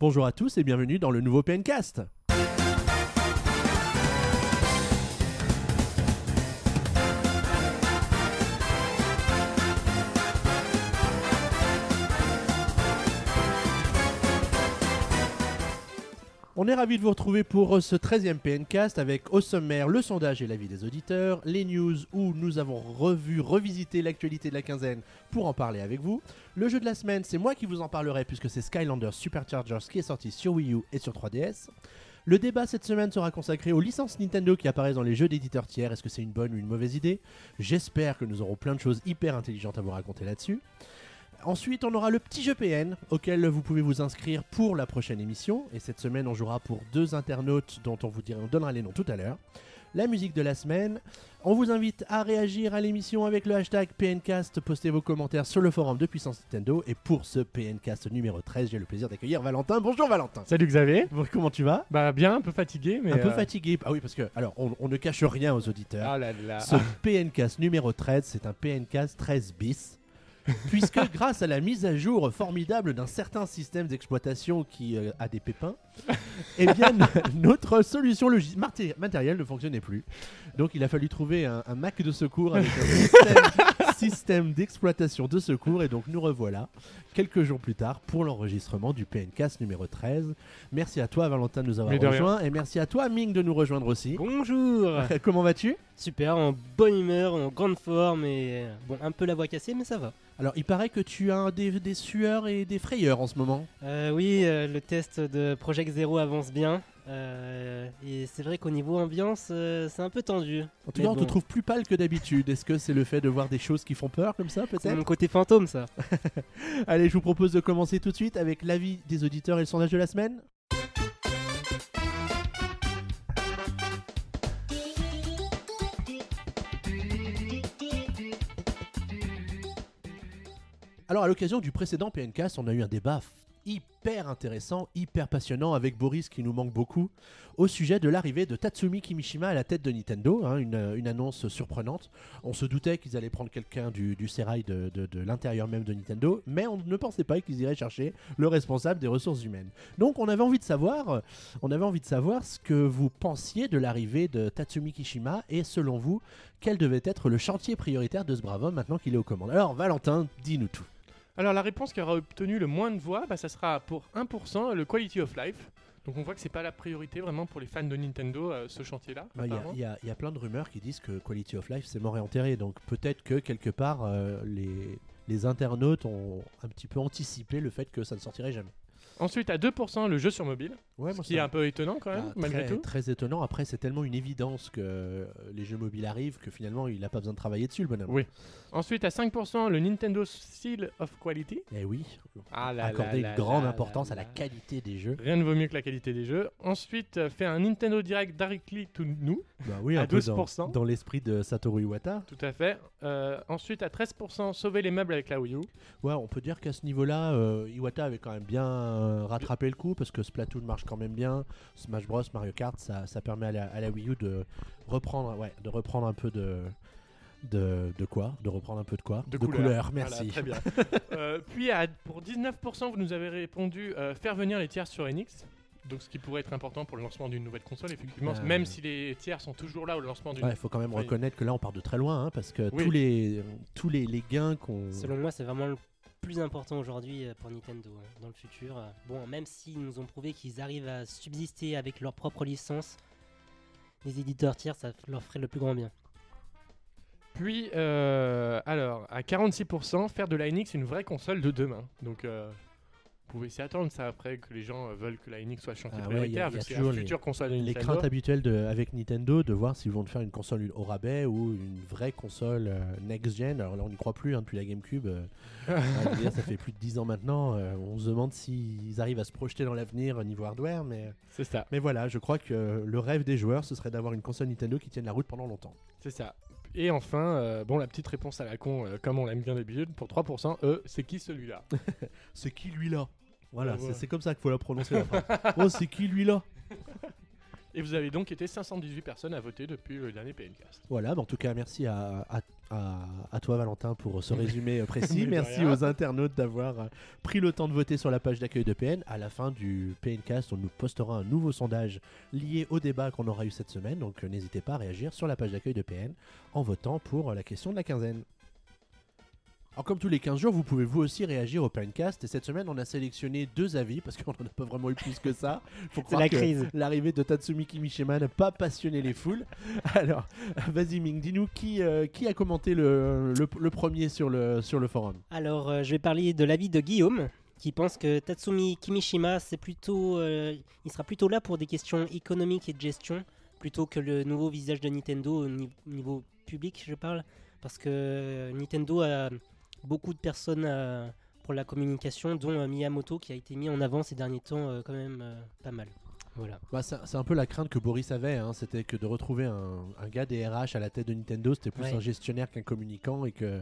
Bonjour à tous et bienvenue dans le nouveau PNcast. On est ravis de vous retrouver pour ce 13e PNcast avec au sommaire le sondage et l'avis des auditeurs, les news où nous avons revu, revisité l'actualité de la quinzaine pour en parler avec vous. Le jeu de la semaine, c'est moi qui vous en parlerai puisque c'est Skylanders Superchargers qui est sorti sur Wii U et sur 3DS. Le débat cette semaine sera consacré aux licences Nintendo qui apparaissent dans les jeux d'éditeurs tiers. Est-ce que c'est une bonne ou une mauvaise idée? J'espère que nous aurons plein de choses hyper intelligentes à vous raconter là-dessus. Ensuite, on aura le petit jeu PN auquel vous pouvez vous inscrire pour la prochaine émission. Et cette semaine, on jouera pour deux internautes dont on vous dira- on donnera les noms tout à l'heure. La musique de la semaine. On vous invite à réagir à l'émission avec le hashtag PNcast. Postez vos commentaires sur le forum de Puissance Nintendo. Et pour ce PNcast numéro 13, j'ai le plaisir d'accueillir Valentin. Bonjour Valentin. Salut Xavier. Bon, Comment tu vas? Bah bien, un peu fatigué, mais Un peu euh, fatigué. Ah oui, parce que, alors, on, on ne cache rien aux auditeurs. Ah là là. Ce PNcast numéro 13, c'est un PNcast 13 bis. Puisque grâce à la mise à jour formidable d'un certain système d'exploitation qui euh, a des pépins, eh bien notre solution logis- maté- matérielle ne fonctionnait plus. Donc il a fallu trouver un, un Mac de secours avec un système, système d'exploitation de secours et donc nous revoilà quelques jours plus tard pour l'enregistrement du PNcast numéro 13. Merci à toi Valentin de nous avoir Mais de rien. rejoints et merci à toi Ming de nous rejoindre aussi. Bonjour Comment vas-tu? Super, en bonne humeur, en grande forme et euh, bon, un peu la voix cassée, mais ça va. Alors, il paraît que tu as des, des sueurs et des frayeurs en ce moment. Euh, oui, euh, le test de Project Zero avance bien. euh, et c'est vrai qu'au niveau ambiance, euh, c'est un peu tendu. En tout cas, on te trouve plus pâle que d'habitude. Est-ce que c'est le fait de voir des choses qui font peur comme ça, C'est peut-être mon côté fantôme, ça. Allez, je vous propose de commencer tout de suite avec l'avis des auditeurs et le sondage de la semaine. Alors, à l'occasion du précédent PNcast, on a eu un débat hyper intéressant, hyper passionnant avec Boris qui nous manque beaucoup au sujet de l'arrivée de Tatsumi Kimishima à la tête de Nintendo, hein, une, annonce surprenante. On se doutait qu'ils allaient prendre quelqu'un du, du de, l'intérieur même de Nintendo, mais on ne pensait pas qu'ils iraient chercher le responsable des ressources humaines. Donc on avait envie de savoir, on avait envie de savoir ce que vous pensiez de l'arrivée de Tatsumi Kishima et selon vous, quel devait être le chantier prioritaire de ce brave homme maintenant qu'il est aux commandes. Alors Valentin, dis-nous tout. Alors la réponse qui aura obtenu le moins de voix, bah, ça sera pour 1% le quality of life. Donc on voit que c'est pas la priorité vraiment pour les fans de Nintendo euh, ce chantier-là. Bah, Il y, y a- il y a plein de rumeurs qui disent que Quality of Life c'est mort et enterré, donc peut-être que quelque part euh, les, les internautes ont un petit peu anticipé le fait que ça ne sortirait jamais. Ensuite à 2% le jeu sur mobile, Ouais, ce qui est un peu étonnant quand même Ah, malgré très, tout. très étonnant. Après, c'est tellement une évidence que les jeux mobiles arrivent que finalement il n'a pas besoin de travailler dessus le bonhomme. Oui. Ensuite à 5% le Nintendo Seal of Quality. Eh oui, Ah là accorder là une grande là importance là à la qualité des jeux. Rien ne vaut mieux que la qualité des jeux. Ensuite, euh, fait un Nintendo Direct directly to nous. Bah oui, À un peu dans, 12%. dans l'esprit de Satoru Iwata. Tout à fait. Euh, ensuite, à 13%, sauver les meubles avec la Wii U. Ouais, on peut dire qu'à ce niveau-là, euh, Iwata avait quand même bien euh, rattrapé le coup parce que Splatoon marche quand même bien. Smash Bros, Mario Kart, ça, ça permet à la, à la Wii U de reprendre, ouais, de reprendre un peu de, de, de quoi? De reprendre un peu de quoi? De, couleur. Voilà, merci. très bien. Euh, puis, à- pour 19%, vous nous avez répondu euh, faire venir les tiers sur Enix. Donc, ce qui pourrait être important pour le lancement d'une nouvelle console, effectivement. Euh. Même si les tiers sont toujours là au lancement d'une. Ouais, il faut quand même reconnaître que là, on part de très loin hein, parce que Oui. tous les tous les, les gains qu'on Selon moi, c'est vraiment le plus important aujourd'hui euh, pour Nintendo hein, dans le futur. Bon, même s'ils nous ont prouvé qu'ils arrivent à subsister avec leur propre licence, les éditeurs tiers, ça leur ferait le plus grand bien. Puis, euh, alors, à 46%, faire de la NX une vraie console de demain. Donc, euh, pouvez s'y attendre, ça, après, que les gens euh, veulent que la NX soit chantier Ah ouais, y a- vu que toujours la les- future console de les craintes habituelles de, avec Nintendo de voir s'ils vont faire une console au rabais ou une vraie console euh, next-gen. Alors là, on n'y croit plus hein, depuis la GameCube. euh, euh, dire, ça fait plus de 10 ans maintenant. euh, on se demande s'ils arrivent à se projeter dans l'avenir au niveau hardware. Mais, C'est ça, mais voilà, je crois que le rêve des joueurs, ce serait d'avoir une console Nintendo qui tienne la route pendant longtemps. c'est ça. Et enfin, euh, bon, la petite réponse à la con, euh, comme on l'aime bien d'habitude, pour 3%, eux, c'est qui celui-là? C'est qui lui là? Voilà, c'est- comme ça qu'il faut la prononcer. la phrase. oh, c'est qui lui là? Et vous avez donc été 518 personnes à voter depuis le dernier PNcast. Voilà, bah, en tout cas, merci à, à- À, à toi Valentin pour ce résumé euh, précis. Merci aux internautes d'avoir euh, pris le temps de voter sur la page d'accueil de PN. À la fin du PNcast, on nous postera un nouveau sondage lié au débat qu'on aura eu cette semaine. Donc euh, n'hésitez pas à réagir sur la page d'accueil de PN en votant pour la question de la quinzaine. Alors comme tous les 15 jours, vous pouvez vous aussi réagir au PNcast. Et cette semaine, on a sélectionné deux avis parce qu'on n'en a pas vraiment eu plus que ça. Faut C'est croire la que crise. L'arrivée de Tatsumi Kimishima n'a pas passionné les foules. Alors, vas-y Ming, dis-nous qui, euh, qui a commenté le, le, le premier sur le, sur le forum? Alors, euh, je vais parler de l'avis de Guillaume, qui pense que Tatsumi Kimishima, c'est plutôt, euh, il sera plutôt là pour des questions économiques et de gestion, plutôt que le nouveau visage de Nintendo au ni- niveau public, je parle, parce que Nintendo a beaucoup de personnes euh, pour la communication, dont euh, Miyamoto, qui a été mis en avant ces derniers temps, euh, quand même pas mal. Voilà. bah, C'est un peu la crainte que Boris avait, hein, c'était que de retrouver un, un gars des RH à la tête de Nintendo, c'était plus Ouais. un gestionnaire qu'un communicant et que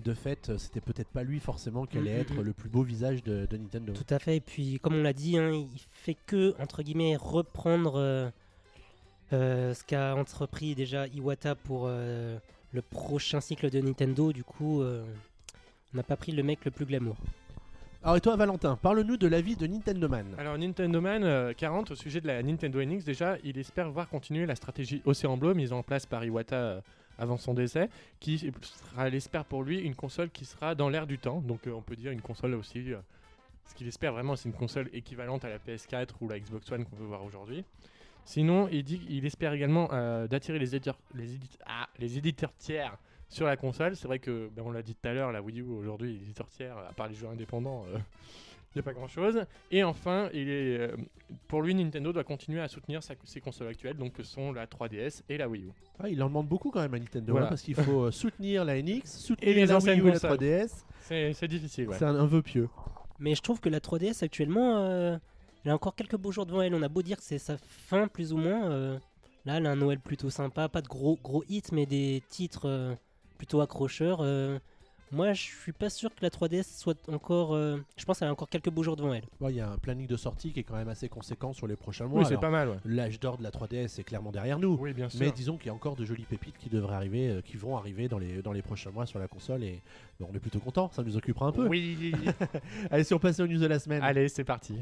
de fait, c'était peut-être pas lui forcément qui allait Mm, mm, être mm. le plus beau visage de, de Nintendo. Tout à fait. Et puis, comme on l'a dit, hein, il fait que, entre guillemets, reprendre euh, euh, ce qu'a entrepris déjà Iwata pour euh, le prochain cycle de Nintendo. Du coup, on n'a pas pris le mec le plus glamour. Alors et toi Valentin, parle-nous de l'avis de Nintendo Man. Alors Nintendo Man euh, 40 au sujet de la Nintendo NX déjà, il espère voir continuer la stratégie Océan Bleu mise en place par Iwata euh, avant son décès, qui sera, il espère pour lui une console qui sera dans l'air du temps. Donc euh, on peut dire une console aussi. euh, ce qu'il espère vraiment, c'est une console équivalente à la PS4 ou la Xbox One qu'on peut voir aujourd'hui. Sinon, il dit qu'il espère également euh, d'attirer les éditeurs, les, édite- ah, les éditeurs tiers sur la console. C'est vrai que, ben, on l'a dit tout à l'heure, la Wii U aujourd'hui, les éditeurs tiers, à part les jeux indépendants, il n'y a pas grand chose. Et enfin, il est, euh, pour lui, Nintendo doit continuer à soutenir sa- ses consoles actuelles, donc que sont la 3DS et la Wii U. Ah, il en demande beaucoup quand même à Nintendo, Voilà. hein, parce qu'il faut euh, soutenir la NX, soutenir Et les la Wii U et la consoles. 3DS. C'est c'est difficile, ouais. C'est un, un vœu pieux. Mais je trouve que la 3DS actuellement, euh, elle a encore quelques beaux jours devant elle. On a beau dire que c'est sa fin, plus ou moins. euh, là, elle a un Noël plutôt sympa. Pas de gros, gros hits, mais des titres euh, plutôt accrocheurs. euh. moi, je suis pas sûr que la 3DS soit encore. euh, je pense qu'elle a encore quelques beaux jours devant elle. Ouais, Il y a un planning de sortie qui est quand même assez conséquent sur les prochains mois. Oui, c'est pas mal, ouais. L'âge d'or de la 3DS est clairement derrière nous. Oui, bien sûr. Mais disons qu'il y a encore de jolies pépites qui devraient arriver, euh, qui vont arriver dans les, dans les prochains mois sur la console et bon, on est plutôt content, ça nous occupera un peu. Oui. Allez, si on passe aux news de la semaine. Allez, c'est parti.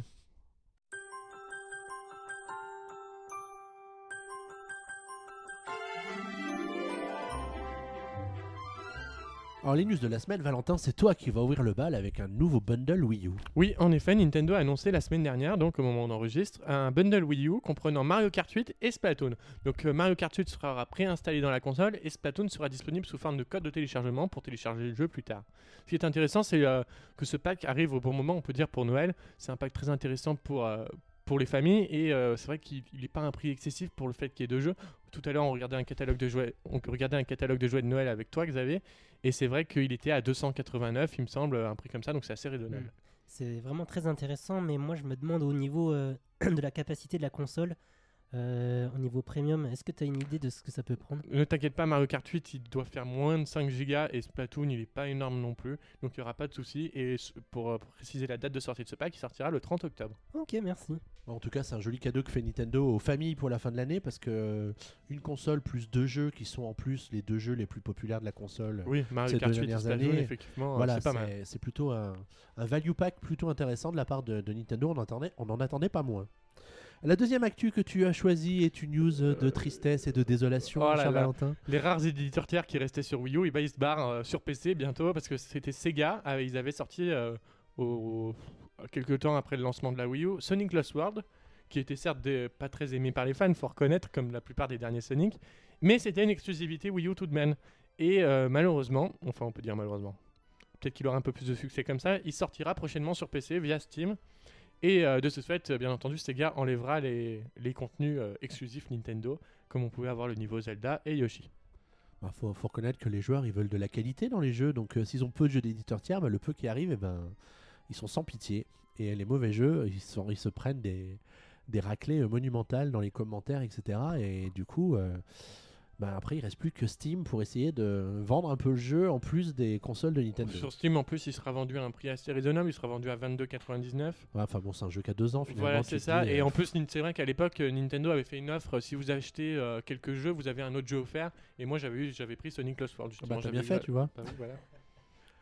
Alors les news de la semaine, Valentin, c'est toi qui vas ouvrir le bal avec un nouveau bundle Wii U. Oui, en effet, Nintendo a annoncé la semaine dernière, donc au moment où on enregistre, un bundle Wii U comprenant Mario Kart 8 et Splatoon. Donc euh, Mario Kart 8 sera préinstallé dans la console et Splatoon sera disponible sous forme de code de téléchargement pour télécharger le jeu plus tard. Ce qui est intéressant, c'est euh, que ce pack arrive au bon moment, on peut dire pour Noël. C'est un pack très intéressant pour, euh, pour les familles et c'est vrai qu'il n'est pas un prix excessif pour le fait qu'il y ait deux jeux. Tout à l'heure, on regardait un catalogue de jouets, on regardait un catalogue de jouets de Noël avec toi, Xavier, et c'est vrai qu'il était à 289, il me semble, un prix comme ça, donc c'est assez raisonnable. C'est vraiment très intéressant, mais moi je me demande au niveau euh, de la capacité de la console, euh, au niveau premium, est-ce que tu as une idée de ce que ça peut prendre? Ne t'inquiète pas, Mario Kart 8 il doit faire moins de 5 Go et Splatoon il est pas énorme non plus, donc il n'y aura pas de souci. Et s- pour euh, préciser la date de sortie de ce pack, il sortira le 30 octobre. Ok, merci. En tout cas, c'est un joli cadeau que fait Nintendo aux familles pour la fin de l'année parce que euh, une console plus deux jeux qui sont en plus les deux jeux les plus populaires de la console. Oui, Mario Ces Kart deux 8 et dernières années, effectivement, euh, Voilà, c'est pas mal. c'est c'est plutôt un, un value pack plutôt intéressant de la part de, de Nintendo. On, attendait, on en attendait pas moins. La deuxième actu que tu as choisie est une news euh, de tristesse et de désolation, Oh cher. Valentin. Les rares éditeurs tiers qui restaient sur Wii U, ben, ils se barrent euh, sur PC bientôt parce que c'était Sega. euh, ils avaient sorti euh, au, quelques temps après le lancement de la Wii U Sonic Lost World, qui était certes pas très aimé par les fans, faut reconnaître, comme la plupart des derniers Sonic, mais c'était une exclusivité Wii U tout de même. Et euh, malheureusement, enfin on peut dire malheureusement, peut-être qu'il aura un peu plus de succès comme ça, il sortira prochainement sur PC via Steam. Et euh, de ce fait, bien entendu, Sega enlèvera les, les contenus euh, exclusifs Nintendo, comme on pouvait avoir le niveau Zelda et Yoshi. Il Bah, faut, reconnaître que les joueurs ils veulent de la qualité dans les jeux, donc s'ils ont peu de jeux d'éditeurs tiers, bah, le peu qui arrive, eh ben, ils sont sans pitié. Et les mauvais jeux, ils, sont, ils se prennent des, des raclées euh, monumentales dans les commentaires, etc. Et du coup, euh, bah après il reste plus que Steam pour essayer de vendre un peu le jeu en plus des consoles de Nintendo. Sur Steam, en plus, il sera vendu à un prix assez raisonnable. Il sera vendu à 22,99. Ouais, Enfin bon, c'est un jeu qui a deux ans finalement. Voilà, c'est ça. dis, Et euh, en plus, c'est vrai qu'à l'époque, euh, Nintendo avait fait une offre. Si vous achetez euh, quelques jeux, vous avez un autre jeu offert. Et moi, j'avais eu, j'avais pris Sonic Lost World. bah, Justement, t'as J'avais bien fait, tu vois. Bah oui, voilà.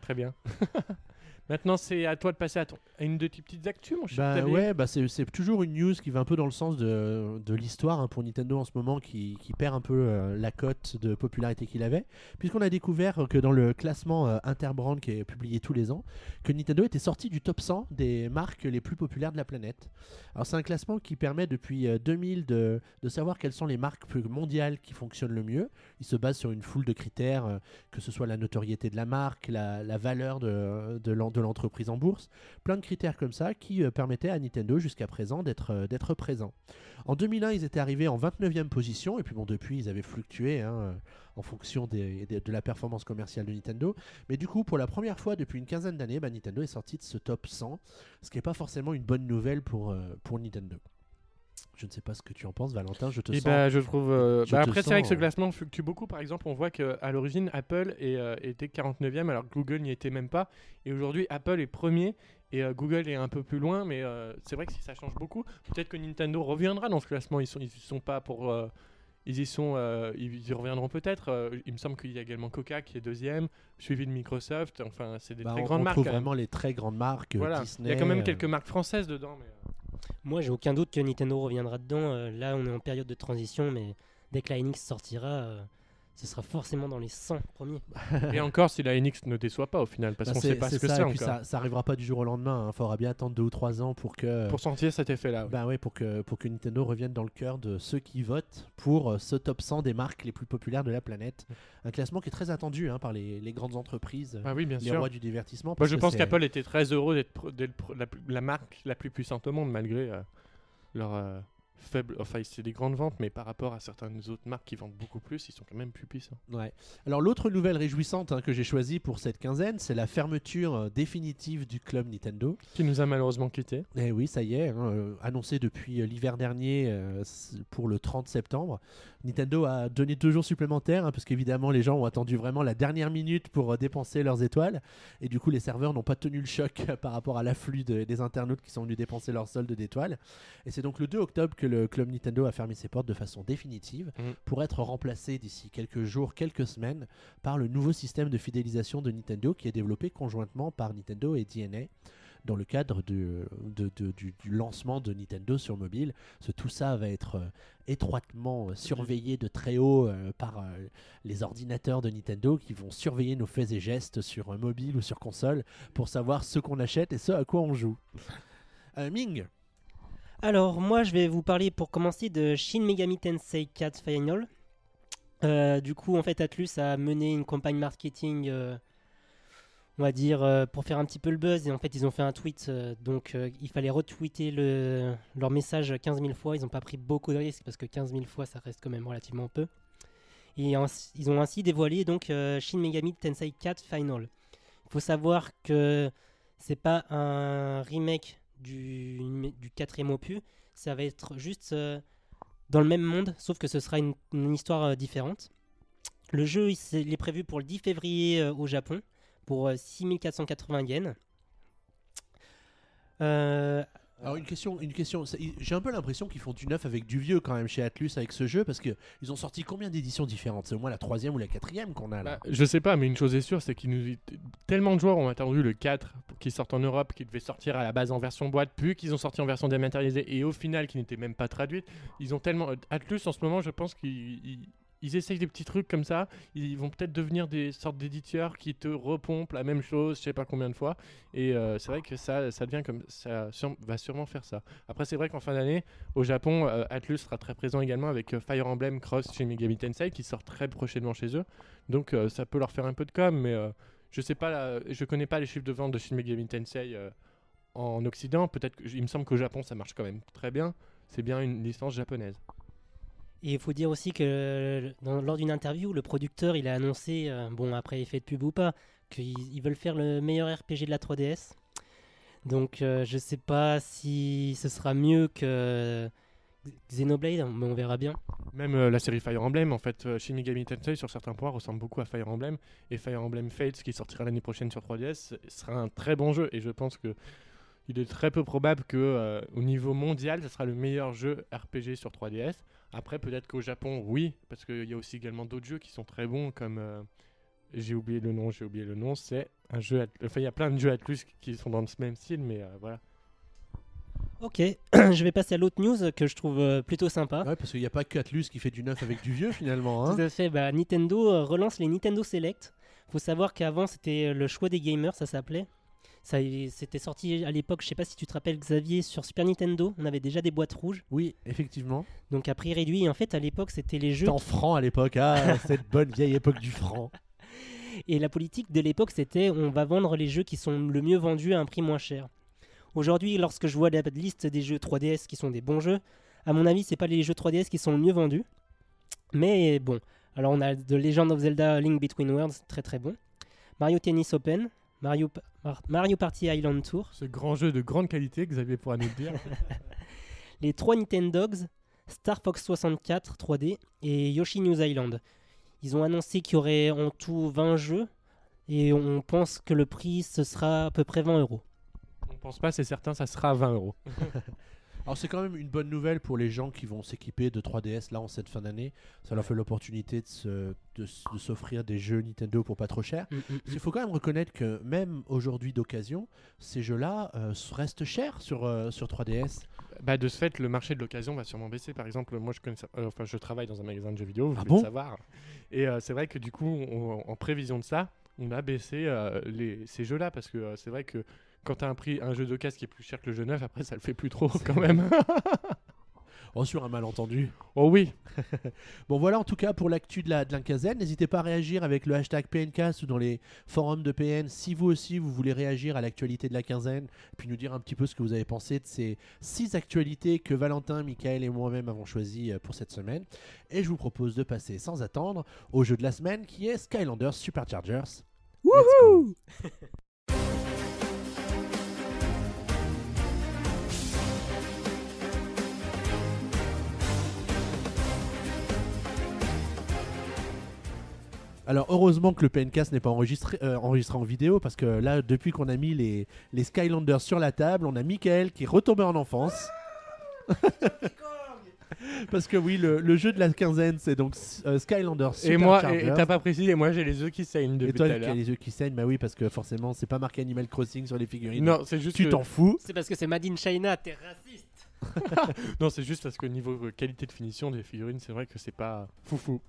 Très bien. Maintenant, c'est à toi de passer à, ton- à une de tes petites actus, mon cher Bah ouais, bah c'est toujours une news qui va un peu dans le sens de, de l'histoire hein, pour Nintendo en ce moment qui, qui perd un peu euh, la cote de popularité qu'il avait, puisqu'on a découvert que dans le classement euh, Interbrand qui est publié tous les ans, que Nintendo était sorti du top 100 des marques les plus populaires de la planète. Alors c'est un classement qui permet depuis euh, 2000 de, de savoir quelles sont les marques mondiales qui fonctionnent le mieux. Il se base sur une foule de critères, euh, que ce soit la notoriété de la marque, la, la valeur de, de l'en- l'entreprise en bourse, plein de critères comme ça qui euh, permettaient à Nintendo jusqu'à présent d'être euh, présent. En 2001, ils étaient arrivés en 29e position, et puis bon, depuis, ils avaient fluctué hein, euh, en fonction de la performance commerciale de Nintendo. Mais du coup, pour la première fois depuis une quinzaine d'années, bah, Nintendo est sorti de ce top 100, ce qui n'est pas forcément une bonne nouvelle pour Nintendo. Je ne sais pas ce que tu en penses, Valentin, je te Et sens... bah, je trouve. euh, je bah, après, c'est vrai que ce euh, classement fluctue beaucoup. Par exemple, on voit qu'à l'origine, Apple est, euh, était 49e, alors que Google n'y était même pas. Et aujourd'hui, Apple est premier et euh, Google est un peu plus loin. Mais c'est vrai que si ça change beaucoup, peut-être que Nintendo reviendra dans ce classement. Ils sont, ils y sont pas pour. ils y sont, ils y reviendront peut-être. Il me semble qu'il y a également Coca qui est deuxième, suivi de Microsoft. Enfin, c'est des bah, très on, grandes on marques. trouve quand même. vraiment les très grandes marques, Voilà. Disney... Il y a quand même quelques marques françaises dedans. Mais, Moi, j'ai aucun doute que Nintendo reviendra dedans. Euh, là, on est en période de transition, mais dès que la NX sortira, euh, ce sera forcément dans les 100 premiers. Et encore, si la NX ne déçoit pas au final, parce Bah, qu'on c'est- sait pas ce que ça, c'est encore. ça, ça arrivera pas du jour au lendemain. Il faudra bien attendre deux ou trois ans pour que, Pour sentir cet effet-là. ouais. bah ouais, pour que, pour que Nintendo revienne dans le cœur de ceux qui votent pour euh, ce top 100 des marques les plus populaires de la planète. Un classement qui est très attendu hein, par les, les grandes entreprises, Ah oui, bien les sûr. rois du divertissement. Moi, je pense qu'Apple était très heureux d'être la marque la plus puissante au monde, malgré euh, leur euh, faible. Enfin, c'est des grandes ventes, mais par rapport à certaines autres marques qui vendent beaucoup plus, ils sont quand même plus puissants. Ouais. Alors l'autre nouvelle réjouissante hein, que j'ai choisie pour cette quinzaine, c'est la fermeture euh, définitive du club Nintendo. Qui nous a malheureusement quittés. Eh oui, ça y est, hein, euh, annoncé depuis euh, l'hiver dernier pour le 30 septembre. Nintendo a donné deux jours supplémentaires, hein, parce qu'évidemment les gens ont attendu vraiment la dernière minute pour dépenser leurs étoiles. Et du coup, les serveurs n'ont pas tenu le choc par rapport à l'afflux de- des internautes qui sont venus dépenser leur solde d'étoiles. Et c'est donc le 2 octobre que le club Nintendo a fermé ses portes de façon définitive Mhm. pour être remplacé d'ici quelques jours, quelques semaines par le nouveau système de fidélisation de Nintendo qui est développé conjointement par Nintendo et DNA dans le cadre du, de- de- du, du lancement de Nintendo sur mobile. Tout ça va être euh, étroitement euh, surveillé de très haut euh, par les ordinateurs de Nintendo qui vont surveiller nos faits et gestes sur mobile ou sur console pour savoir ce qu'on achète et ce à quoi on joue. Ming, Alors, moi, je vais vous parler pour commencer de Shin Megami Tensei 4 Final. Euh, du coup, en fait, Atlus a mené une campagne marketing, euh, on va dire, euh, pour faire un petit peu le buzz. Et en fait, ils ont fait un tweet. donc, il fallait retweeter le, leur message 15 000 fois. Ils n'ont pas pris beaucoup de risques parce que 15 000 fois, ça reste quand même relativement peu. Et ils ont ainsi dévoilé donc Shin Megami Tensei 4 Final. Il faut savoir que c'est pas un remake du, quatrième opus, ça va être juste euh, dans le même monde, sauf que ce sera une, histoire euh, différente. Le jeu, il, est prévu pour le 10 février euh, au Japon, pour euh, 6480 yens. Alors une question, une question. J'ai un peu l'impression qu'ils font du neuf avec du vieux quand même chez Atlus avec ce jeu parce que ils ont sorti combien d'éditions différentes? C'est au moins la troisième ou la quatrième qu'on a là. Bah, je sais pas, mais une chose est sûre, c'est qu'il nous tellement de joueurs ont attendu le 4 pour qu'il sorte en Europe, qu'il devait sortir à la base en version boîte, puis qu'ils ont sorti en version dématérialisée et au final qui n'était même pas traduite. Ils ont tellement euh, Atlus en ce moment, je pense qu'ils ils- essayent des petits trucs comme ça. Ils vont peut-être devenir des sortes d'éditeurs qui te repompent la même chose, je sais pas combien de fois. Et euh, c'est vrai que ça, ça devient comme ça va sûrement faire ça. Après, c'est vrai qu'en fin d'année, au Japon, euh, Atlus sera très présent également avec euh, Fire Emblem Cross chez Megami Tensei qui sort très prochainement chez eux. Donc euh, ça peut leur faire un peu de com, mais je sais pas, la- je connais pas les chiffres de vente de Shin Megami Tensei en Occident. Peut-être, il me semble qu'au Japon ça marche quand même très bien. C'est bien une licence japonaise. Et il faut dire aussi que lors d'une interview, le producteur a annoncé, euh, bon après effet de pub ou pas, qu'ils ils veulent faire le meilleur RPG de la 3DS. Donc euh, je sais pas si ce sera mieux que Xenoblade, mais on verra bien. Même euh, la série Fire Emblem, en fait, euh, Shin Megami Tensei sur certains points ressemble beaucoup à Fire Emblem et Fire Emblem Fates qui sortira l'année prochaine sur 3DS sera un très bon jeu et je pense que il est très peu probable que euh, au niveau mondial, ce sera le meilleur jeu RPG sur 3DS. Après, peut-être qu'au Japon, oui, parce qu'il y a aussi également d'autres jeux qui sont très bons comme euh, j'ai oublié le nom, j'ai oublié le nom, c'est un jeu. At- Enfin, il y a plein de jeux Atlus qui sont dans ce même style, mais euh, voilà. Ok, je vais passer à l'autre news que je trouve euh, plutôt sympa. Ouais, parce qu'il n'y a pas que Atlus qui fait du neuf avec du vieux finalement. hein. Tout à fait, bah, Nintendo relance les Nintendo Select. Faut savoir qu'avant c'était le choix des gamers, ça s'appelait. Ça, c'était sorti à l'époque, je sais pas si tu te rappelles Xavier, sur Super Nintendo, on avait déjà des boîtes rouges, Oui, effectivement. donc à prix réduit. En fait, à l'époque, c'était les jeux. C'était en franc à l'époque. Ah, cette bonne vieille époque du franc. Et la politique de l'époque, c'était on va vendre les jeux qui sont le mieux vendus à un prix moins cher. Aujourd'hui, lorsque je vois la liste des jeux 3DS qui sont des bons jeux, à mon avis, c'est pas les jeux 3DS qui sont le mieux vendus. Mais bon, alors on a The Legend of Zelda Link Between Worlds, très très bon. Mario Tennis Open, Mario, Pa- Mar- Mario Party Island Tour, Ce grand jeu de grande qualité, Xavier pourra nous le dire. les 3 Nintendogs, Star Fox 64 3D et Yoshi News Island. Ils ont annoncé qu'il y aurait en tout 20 jeux et on pense que le prix ce sera à peu près 20 euros. On pense pas, c'est certain, ça sera à 20 euros. Alors c'est quand même une bonne nouvelle pour les gens qui vont s'équiper de 3DS là en cette fin d'année. Ça leur fait l'opportunité de se- de s- de s'offrir des jeux Nintendo pour pas trop cher. Parce qu'il faut quand même reconnaître que même aujourd'hui d'occasion, ces jeux-là euh, restent chers sur, euh, sur 3DS. Bah, de ce fait, le marché de l'occasion va sûrement baisser. Par exemple, moi, je, connais, euh, enfin, je travaille dans un magasin de jeux vidéo, vous Ah bon? le savoir. Et c'est vrai que du coup, on- en prévision de ça, on a baissé euh, les, ces jeux-là parce que euh, c'est vrai que quand tu as un, prix, un jeu d'occasion qui est plus cher que le jeu neuf, après, ça le fait plus trop quand même. Oh, sur un malentendu. oh oui, Bon voilà en tout cas pour l'actu de la, de la quinzaine. N'hésitez pas à réagir avec le hashtag PNcast ou dans les forums de PN si vous aussi vous voulez réagir à l'actualité de la quinzaine, puis nous dire un petit peu ce que vous avez pensé de ces six actualités que Valentin, Michael et moi-même avons choisies euh, pour cette semaine. Et je vous propose de passer sans attendre au jeu de la semaine qui est Skylanders Superchargers. Let's Alors heureusement que le PNcast n'est pas enregistré, euh, enregistré en vidéo parce que là depuis qu'on a mis les, les Skylanders sur la table, on a Michael qui est retombé en enfance. parce que oui, le, le jeu de la quinzaine c'est donc euh, Skylanders et moi, et t'as pas précisé, moi j'ai les œufs qui saignent Et depuis toi tout à qui as l'heure. les yeux qui saignent, bah oui parce que forcément c'est pas marqué Animal Crossing sur les figurines. Non, c'est juste, tu que- t'en fous. C'est parce que c'est Made in China, t'es raciste. non, c'est juste parce que niveau euh, qualité de finition des figurines, c'est vrai que c'est pas foufou.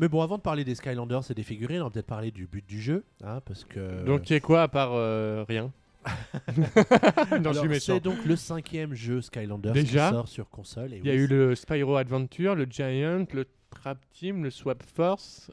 Mais bon, avant de parler des Skylanders et des figurines, on va peut-être parler du but du jeu, hein, parce que. Donc, qui est quoi à part euh, rien? Non, Alors, c'est donc le cinquième jeu Skylanders Déjà? qui sort sur console. Il y a oui, eu le Spyro Adventure, le Giant, le Trap Team, le Swap Force.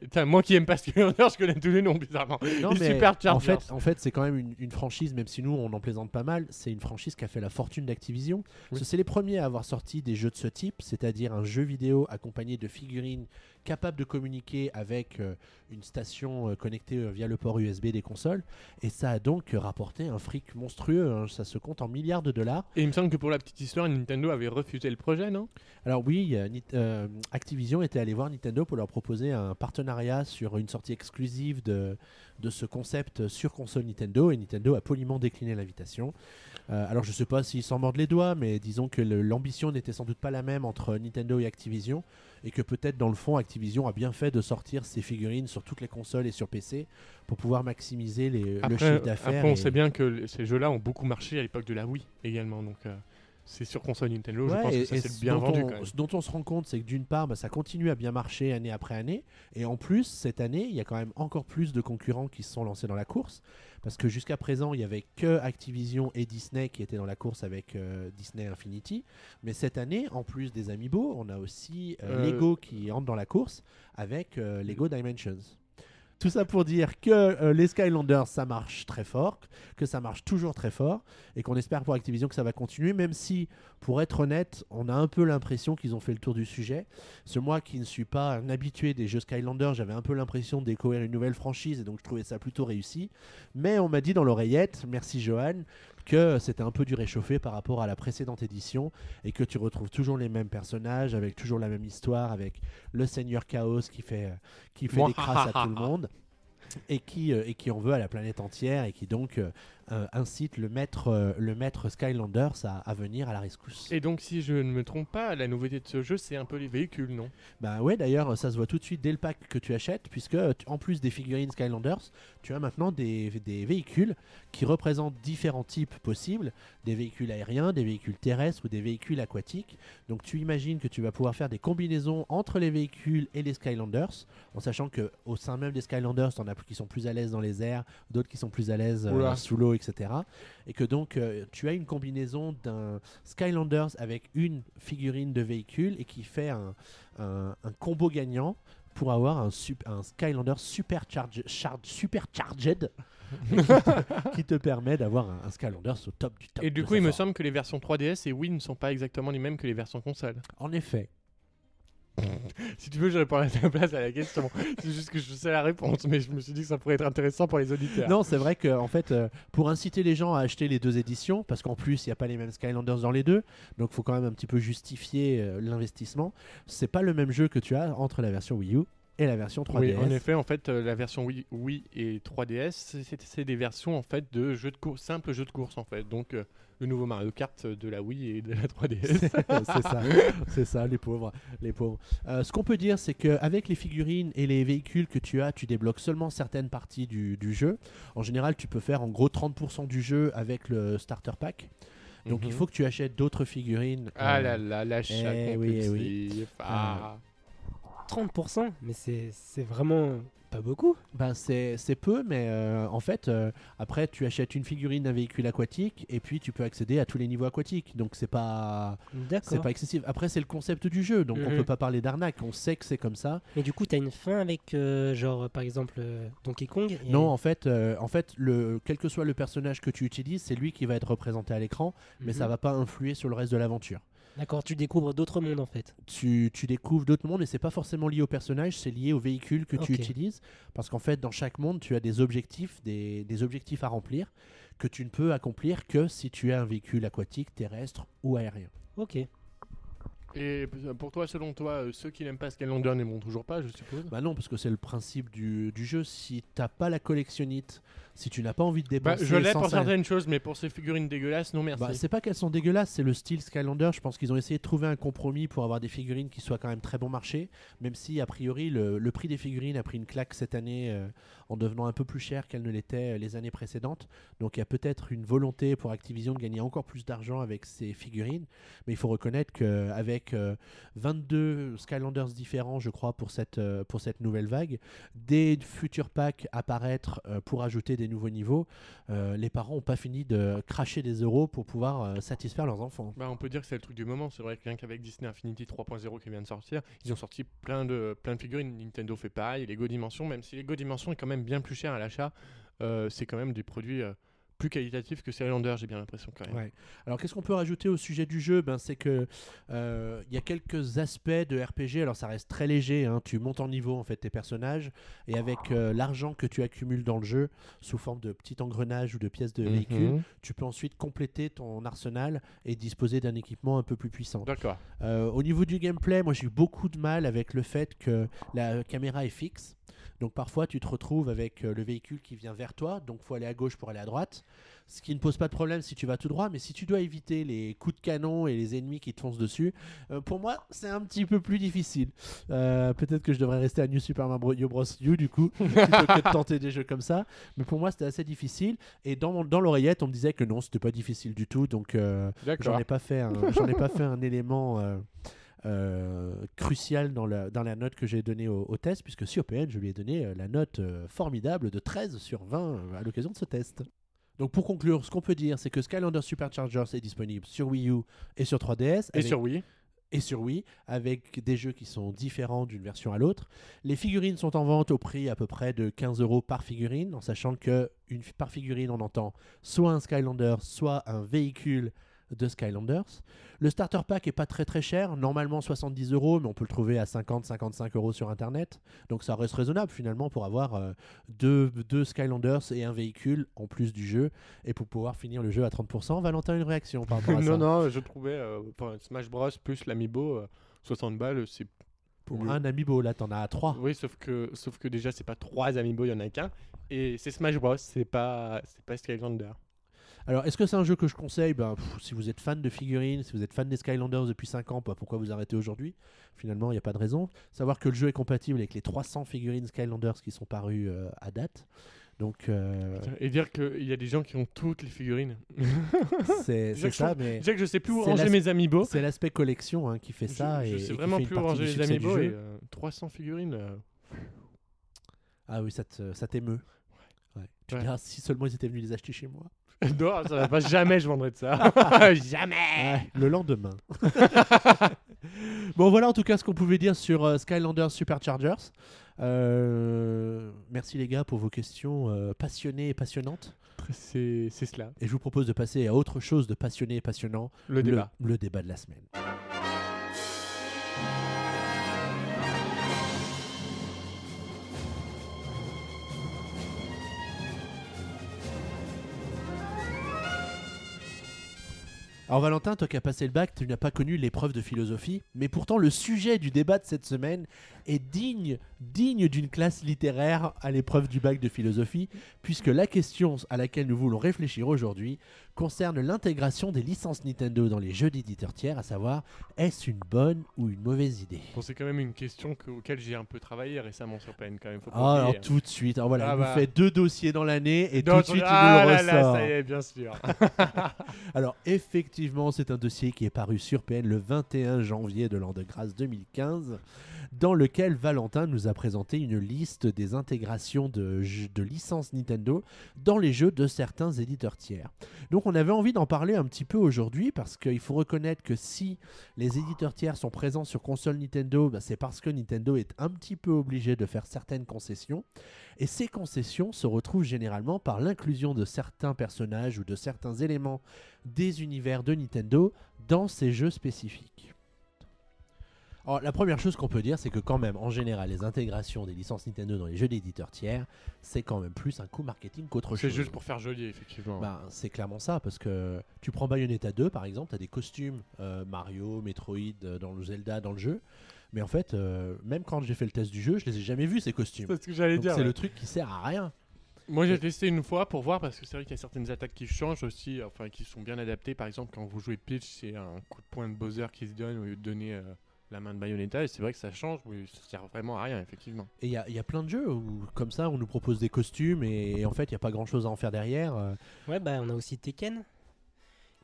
Putain, moi qui aime pas Skylander, je connais tous les noms bizarrement. Non, mais Superchargers. en fait, en fait c'est quand même une, une franchise, même si nous on en plaisante pas mal, c'est une franchise qui a fait la fortune d'Activision. C'est les premiers à avoir sorti des jeux de ce type, c'est-à-dire un jeu vidéo accompagné de figurines capables de communiquer avec euh, une station euh, connectée euh, via le port USB des consoles. Et ça a donc rapporté un fric monstrueux, hein, ça se compte en milliards de dollars. Et il me semble que pour la petite histoire, Nintendo avait refusé le projet, non? Alors oui, euh, Activision était allé voir Nintendo pour leur proposer un partenariat sur une sortie exclusive de, de ce concept sur console Nintendo et Nintendo a poliment décliné l'invitation. Euh, alors je sais pas s'ils s'en mordent les doigts, mais disons que l'ambition n'était sans doute pas la même entre Nintendo et Activision et que peut-être dans le fond Activision a bien fait de sortir ses figurines sur toutes les consoles et sur PC pour pouvoir maximiser les, le après, chiffre d'affaires. après, on et- sait bien que le- ces jeux-là ont beaucoup marché à l'époque de la Wii également. Donc, euh, c'est sur console Nintendo, je pense et- que ça s'est bien vendu on- quand même. Ce dont on se rend compte, c'est que d'une part, bah, ça continue à bien marcher année après année. Et en plus, cette année, il y a quand même encore plus de concurrents qui se sont lancés dans la course. Parce que jusqu'à présent, il n'y avait que Activision et Disney qui étaient dans la course avec euh, Disney Infinity. Mais cette année, en plus des Amiibo, on a aussi euh, Euh, Lego qui entre dans la course avec Lego Dimensions. Tout ça pour dire que euh, les Skylanders, ça marche très fort, que ça marche toujours très fort, et qu'on espère pour Activision que ça va continuer, même si, pour être honnête, on a un peu l'impression qu'ils ont fait le tour du sujet. Ce moi qui ne suis pas un habitué des jeux Skylanders, j'avais un peu l'impression de découvrir une nouvelle franchise, et donc je trouvais ça plutôt réussi. Mais on m'a dit dans l'oreillette, merci Johan, que c'était un peu du réchauffé par rapport à la précédente édition et que tu retrouves toujours les mêmes personnages avec toujours la même histoire avec le Seigneur Chaos qui fait, qui fait des crasses à tout le monde et qui, euh, et qui en veut à la planète entière et qui donc euh, euh, incite le maître, euh, le maître Skylanders à, à venir à la rescousse. Et donc, si je ne me trompe pas, la nouveauté de ce jeu, c'est un peu les véhicules, non? Bah ouais, d'ailleurs, ça se voit tout de suite dès le pack que tu achètes, puisque tu- en plus des figurines Skylanders, tu as maintenant des, des véhicules qui représentent différents types possibles, des véhicules aériens, des véhicules terrestres ou des véhicules aquatiques. Donc tu imagines que tu vas pouvoir faire des combinaisons entre les véhicules et les Skylanders, en sachant que au sein même des Skylanders, t'en as qui sont plus à l'aise dans les airs, d'autres qui sont plus à l'aise euh, sous l'eau, etc. Et que donc euh, tu as une combinaison d'un Skylanders avec une figurine de véhicule et qui fait un, un- un combo gagnant pour avoir un, un Skylander supercharged, charge, supercharged qui, te, qui te permet d'avoir un, un Skylanders au top du top. Et du coup, il me semble que les versions 3DS et Wii ne sont pas exactement les mêmes que les versions console. En effet. Si tu veux, je réponds à ta place à la question. c'est juste que je sais la réponse, mais je me suis dit que ça pourrait être intéressant pour les auditeurs. Non, c'est vrai que en fait, euh, pour inciter les gens à acheter les deux éditions, parce qu'en plus il n'y a pas les mêmes Skylanders dans les deux, donc il faut quand même un petit peu justifier euh, l'investissement. C'est pas le même jeu que tu as entre la version Wii U et la version 3DS. Oui, en effet, en fait, euh, la version Wii, Wii et 3DS, c'est- c'est c'est des versions en fait de jeux de course, simples jeux de course en fait. Donc euh, le nouveau Mario Kart de la Wii et de la 3DS. c'est ça, c'est ça, les pauvres, les pauvres. Euh, ce qu'on peut dire, c'est qu'avec les figurines et les véhicules que tu as, tu débloques seulement certaines parties du, du jeu. En général, tu peux faire en gros 30% du jeu avec le starter pack. Donc il Mhm. faut que tu achètes d'autres figurines. Ah euh, là là, l'achat eh oui, eh compulsif. Ah. 30%, mais c'est c'est vraiment pas beaucoup. Ben c'est peu, mais euh, en fait, euh, après, tu achètes une figurine d'un véhicule aquatique et puis tu peux accéder à tous les niveaux aquatiques. Donc c'est pas c'est pas excessif. Après, c'est le concept du jeu, donc on Mhm. peut pas parler d'arnaque. On sait que c'est comme ça. Mais du coup, t'as une fin avec, euh, genre, par exemple, Donkey Kong et- Non, en fait, en fait, le quel que soit le personnage que tu utilises, c'est lui qui va être représenté à l'écran, mais Mhm. ça va pas influer sur le reste de l'aventure. D'accord, tu découvres d'autres mondes en fait. Tu, tu découvres d'autres mondes et c'est pas forcément lié au personnage, c'est lié au véhicule que tu utilises. Parce qu'en fait, dans chaque monde, tu as des objectifs, des, des objectifs à remplir que tu ne peux accomplir que si tu as un véhicule aquatique, terrestre ou aérien. Ok. Et pour toi, selon toi, euh, ceux qui n'aiment pas Skylander n'aimeront toujours pas, je suppose? Bah non, parce que c'est le principe du, du jeu. Si t'as pas la collectionnite, si tu n'as pas envie de Bah, dépenser, Je l'ai pour certaines choses, mais pour ces figurines dégueulasses, non merci. Bah, c'est pas qu'elles sont dégueulasses, c'est le style Skylander. Je pense qu'ils ont essayé de trouver un compromis pour avoir des figurines qui soient quand même très bon marché, même si a priori le, le prix des figurines a pris une claque cette année euh, en devenant un peu plus cher qu'elle ne l'était euh, les années précédentes. Donc il y a peut-être une volonté pour Activision de gagner encore plus d'argent avec ces figurines, mais il faut reconnaître qu'avec 22 Skylanders différents, je crois, pour cette, euh, pour cette nouvelle vague, des futurs packs apparaître euh, pour ajouter des nouveaux niveaux, euh, les parents n'ont pas fini de cracher des euros pour pouvoir euh, satisfaire leurs enfants. Bah, on peut dire que c'est le truc du moment. C'est vrai que rien qu'avec Disney Infinity 3.0 qui vient de sortir, ils ont sorti plein de, plein de figurines. Nintendo fait pareil, Lego Dimension, même si Lego Dimension est quand même bien plus cher à l'achat, euh, c'est quand même des produits plus qualitatifs que Skylander, j'ai bien l'impression quand même. Ouais. Alors qu'est-ce qu'on peut rajouter au sujet du jeu? Ben, C'est que euh, il y a quelques aspects de RPG, alors ça reste très léger, hein. tu montes en niveau en fait tes personnages, et avec euh, l'argent que tu accumules dans le jeu, sous forme de petits engrenages ou de pièces de véhicules, Mhm. tu peux ensuite compléter ton arsenal et disposer d'un équipement un peu plus puissant. D'accord. Euh, au niveau du gameplay, moi j'ai eu beaucoup de mal avec le fait que la caméra est fixe. Donc parfois tu te retrouves avec euh, le véhicule qui vient vers toi, donc faut aller à gauche pour aller à droite. Ce qui ne pose pas de problème si tu vas tout droit, mais si tu dois éviter les coups de canon et les ennemis qui te foncent dessus, euh, pour moi c'est un petit peu plus difficile. Euh, Peut-être que je devrais rester à New Super Mario Bros. U du coup, plutôt que de tenter des jeux comme ça. Mais pour moi c'était assez difficile. Et dans, l'oreillette on me disait que non, c'était pas difficile du tout. Donc euh. J'en ai pas fait un, j'en ai pas fait un élément euh, crucial dans la, dans la note que j'ai donnée au, au test, puisque sur PN, je lui ai donné la note euh, formidable de 13 sur 20 euh, à l'occasion de ce test. Donc pour conclure, ce qu'on peut dire, c'est que Skylander Superchargers est disponible sur Wii U et sur 3DS. Et avec- sur Wii et sur Wii, avec des jeux qui sont différents d'une version à l'autre. Les figurines sont en vente au prix à peu près de 15 euros par figurine, en sachant que une, par figurine, on entend soit un Skylander, soit un véhicule de Skylanders. Le starter pack est pas très très cher, normalement 70 euros, mais on peut le trouver à 50-55 euros sur internet. Donc ça reste raisonnable finalement pour avoir euh, deux, deux Skylanders et un véhicule en plus du jeu et pour pouvoir finir le jeu à 30%. Valentin, une réaction par rapport à ça? non, non, je trouvais euh, Smash Bros plus l'Amiibo, euh, 60 balles, c'est. Pour un amiibo, là t'en as à 3. Oui, sauf que, sauf que déjà, c'est pas trois Amiibo, il y en a qu'un. Et c'est Smash Bros, c'est pas, c'est pas Skylander. Alors, est-ce que c'est un jeu que je conseille? Ben, pff, Si vous êtes fan de figurines, si vous êtes fan des Skylanders depuis 5 ans, pourquoi vous arrêtez aujourd'hui? Finalement, il n'y a pas de raison. Savoir que le jeu est compatible avec les 300 figurines Skylanders qui sont parues euh, à date. Donc, euh, Et dire qu'il y a des gens qui ont toutes les figurines. c'est ça, je mais Déjà que je sais plus où ranger mes Amiibo. c'est l'aspect collection hein, qui fait ça. je, et, je et sais vraiment plus où ranger les Amiibo. Et, euh, 300 figurines. euh, Ah oui, ça t'émeut. Ouais. Tu Ouais. diras, si seulement ils étaient venus les acheter chez moi. non, ça va pas. Jamais je vendrai de ça. jamais. Ouais, le lendemain. bon, voilà en tout cas ce qu'on pouvait dire sur euh, Skylanders Superchargers. Euh, merci les gars pour vos questions euh, passionnées et passionnantes. C'est c'est cela. Et je vous propose de passer à autre chose de passionné et passionnant, Le débat. le débat de la semaine. Alors Valentin, toi qui as passé le bac, tu n'as pas connu l'épreuve de philosophie, mais pourtant le sujet du débat de cette semaine est digne, digne d'une classe littéraire à l'épreuve du bac de philosophie, puisque la question à laquelle nous voulons réfléchir aujourd'hui concerne l'intégration des licences Nintendo dans les jeux d'éditeurs tiers, à savoir est-ce une bonne ou une mauvaise idée? Bon, c'est quand même une question que, auquel j'ai un peu travaillé récemment sur PN quand même. Faut Ah, alors tout de suite, alors voilà, Ah il nous bah. fait deux dossiers dans l'année et tout de suite ah il nous le là là, ressort. ça y est, bien sûr. Alors effectivement, c'est un dossier qui est paru sur PN le 21 janvier de l'an de grâce 2015, dans lequel Valentin nous a présenté une liste des intégrations de, licences Nintendo dans les jeux de certains éditeurs tiers. Donc on avait envie d'en parler un petit peu aujourd'hui parce qu'il faut reconnaître que si les éditeurs tiers sont présents sur console Nintendo, bah, c'est parce que Nintendo est un petit peu obligé de faire certaines concessions. Et ces concessions se retrouvent généralement par l'inclusion de certains personnages ou de certains éléments des univers de Nintendo dans ces jeux spécifiques. Alors, la première chose qu'on peut dire, c'est que quand même, en général, les intégrations des licences Nintendo dans les jeux d'éditeurs tiers, c'est quand même plus un coup marketing qu'autre C'est chose. juste pour faire joli, effectivement. Ben, c'est clairement ça, parce que tu prends Bayonetta 2 par exemple, tu as des costumes euh, Mario, Metroid, euh, dans le Zelda, dans le jeu. Mais en fait, euh, même quand j'ai fait le test du jeu, je les ai jamais vus ces costumes. c'est ce que j'allais dire. c'est ouais. le truc qui sert à rien. Moi j'ai testé une fois pour voir parce que c'est vrai qu'il y a certaines attaques qui changent aussi, enfin qui sont bien adaptées. Par exemple, quand vous jouez Peach, c'est un coup de poing de Bowser qui se donne au lieu de donner euh, la main de Bayonetta. Et c'est vrai que ça change, mais ça sert vraiment à rien, effectivement. Et il y, a- il y a plein de jeux où, comme ça, on nous propose des costumes et, et en fait, il n'y a pas grand chose à en faire derrière. euh. Ouais, bah on a aussi Tekken.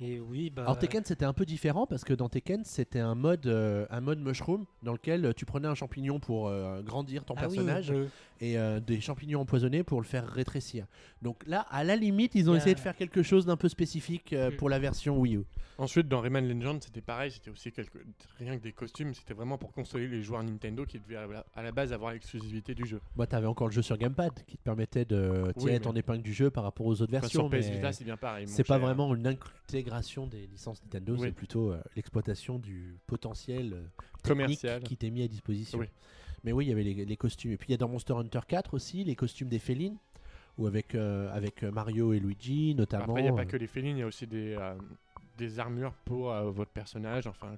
Et oui, bah. Alors Tekken c'était un peu différent parce que dans Tekken c'était un mode euh, un mode mushroom dans lequel tu prenais un champignon pour euh, grandir ton Ah oui, personnage et euh, des champignons empoisonnés pour le faire rétrécir. Donc là à la limite ils ont essayé de faire quelque chose d'un peu spécifique euh, Mm. pour la version Wii U. Ensuite, dans Rayman Legends, c'était pareil, c'était aussi quelque... rien que des costumes, c'était vraiment pour consoler les joueurs Nintendo qui devaient à la- base avoir l'exclusivité du jeu. Moi t'avais encore le jeu sur gamepad qui te permettait de tirer mais- ton épingle du jeu par rapport aux autres Enfin, versions. sur PS Vita, c'est bien pareil. c'est pas vraiment une intégration des licences Nintendo, Oui. c'est plutôt euh, l'exploitation du potentiel euh, Commercial. qui t'est mis à disposition. Oui. Mais oui, il y avait les, les costumes. Et puis il y a dans Monster Hunter 4 aussi les costumes des félines, ou avec, euh, avec Mario et Luigi notamment. Après, il n'y a pas euh, que les félines, il y a aussi des, euh, des armures pour euh, votre personnage, enfin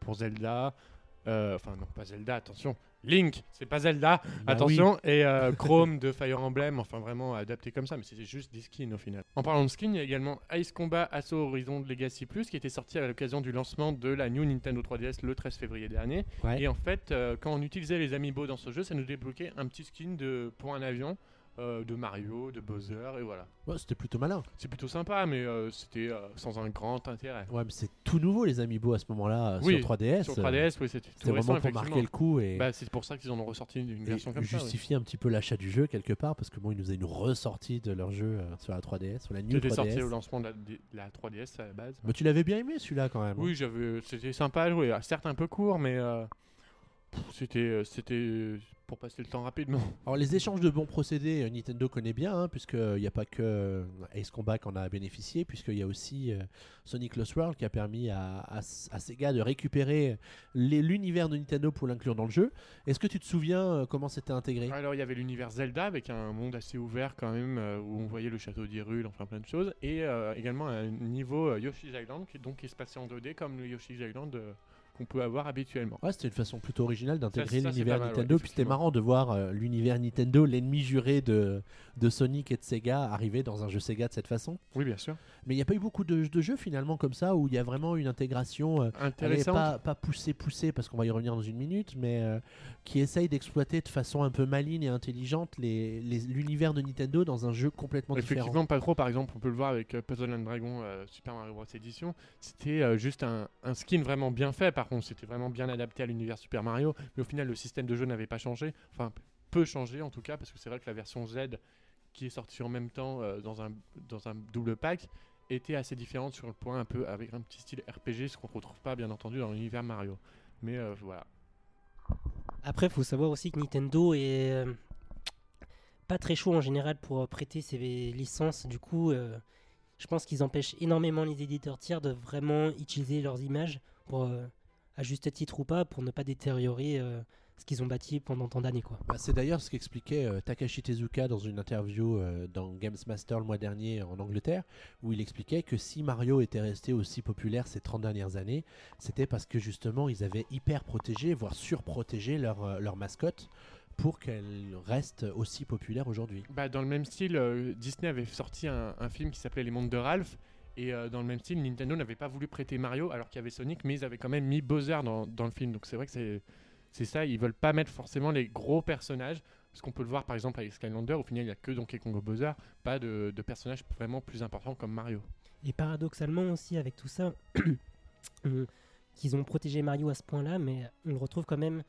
pour Zelda. Enfin, non, pas Zelda, attention. Link, c'est pas Zelda, bah attention. Et euh, Chrome de Fire Emblem, enfin vraiment adapté comme ça, mais c'était juste des skins au final. En parlant de skins, il y a également Ice Combat Assault Horizon Legacy Plus qui était sorti à l'occasion du lancement de la New Nintendo 3DS le 13 février dernier. Ouais. Et en fait, euh, quand on utilisait les amiibo dans ce jeu, ça nous débloquait un petit skin de, pour un avion. Euh, de Mario, de Bowser, et voilà. Ouais, C'était plutôt malin. C'est plutôt sympa, mais euh, c'était euh, sans un grand intérêt. Ouais, mais c'est tout nouveau les amiibo à ce moment-là Oui, sur 3DS. Sur euh, 3DS, oui, c'était tout récent, vraiment pour marquer le coup et, Bah, c'est pour ça qu'ils en ont ressorti une, version comme ça. oui. justifier un petit peu l'achat du jeu quelque part parce que bon, ils nous avaient une ressortie de leur jeu sur la 3DS, sur la New Qui était 3DS. sorti au lancement de la, de la 3DS à la base. Mais tu l'avais bien aimé celui-là quand même. hein Oui, j'avais, c'était sympa à jouer. Certes un peu court, mais C'était, euh, c'était euh, pour passer le temps rapidement. Alors les échanges de bons procédés, euh, Nintendo connaît bien, hein, puisqu'il n'y a pas que Ace Combat qui en a bénéficié, puisqu'il y a aussi euh, Sonic Lost World qui a permis à, à, à Sega de récupérer l'univers de Nintendo pour l'inclure dans le jeu. Est-ce que tu te souviens comment c'était intégré? Alors il y avait l'univers Zelda avec un monde assez ouvert quand même euh, où on voyait le château d'Hyrule, enfin plein de choses, et euh, également un niveau Yoshi's Island qui donc qui se passait en 2D comme le Yoshi's Island qu'on peut avoir habituellement. Ouais, c'était une façon plutôt originale d'intégrer l'univers ouais, Nintendo. Puis c'était marrant de voir euh, l'univers Nintendo, l'ennemi juré de, de Sonic et de Sega, arriver dans un jeu Sega de cette façon. Oui bien sûr. Mais il n'y a pas eu beaucoup de, de jeux finalement comme ça où il y a vraiment une intégration. euh, elle est Intéressant. pas, pas poussée, poussée, parce qu'on va y revenir dans une minute, mais euh, qui essaye d'exploiter de façon un peu maligne et intelligente les- les- l'univers de Nintendo dans un jeu complètement différent. Effectivement, pas trop. Par exemple, on peut le voir avec euh, Puzzle and Dragon Super Mario Bros. Edition. C'était juste un, un skin vraiment bien fait. Par contre, c'était vraiment bien adapté à l'univers Super Mario. Mais au final, le système de jeu n'avait pas changé. Enfin, peu changé en tout cas, parce que c'est vrai que la version Z, qui est sortie en même temps euh, dans, un, dans un double pack, était assez différente sur le point un peu avec un petit style RPG, ce qu'on ne retrouve pas bien entendu dans l'univers Mario. Mais euh, voilà. Après, faut savoir aussi que Nintendo est euh, pas très chaud en général pour prêter ses licences. Du coup, je pense qu'ils empêchent énormément les éditeurs tiers de vraiment utiliser leurs images pour, à juste titre ou pas, pour ne pas détériorer euh, ce qu'ils ont bâti pendant tant d'années. quoi. Bah, c'est d'ailleurs ce qu'expliquait euh, Takashi Tezuka dans une interview euh, dans Games Master le mois dernier en Angleterre, où il expliquait que si Mario était resté aussi populaire ces 30 dernières années, c'était parce que justement ils avaient hyper protégé, voire surprotégé leur, euh, leur mascotte pour qu'elle reste aussi populaire aujourd'hui. Bah, dans le même style, euh, Disney avait sorti un, un film qui s'appelait Les Mondes de Ralph. Et euh, dans le même style, Nintendo n'avait pas voulu prêter Mario alors qu'il y avait Sonic, mais ils avaient quand même mis Bowser dans, dans le film. Donc c'est vrai que c'est, ça, ils veulent pas mettre forcément les gros personnages. Parce qu'on peut le voir par exemple avec Skylander, au final il n'y a que Donkey Kong Bowser, pas de, de personnages vraiment plus importants comme Mario. Et paradoxalement aussi avec tout ça, euh, qu'ils ont protégé Mario à ce point-là, mais on le retrouve quand même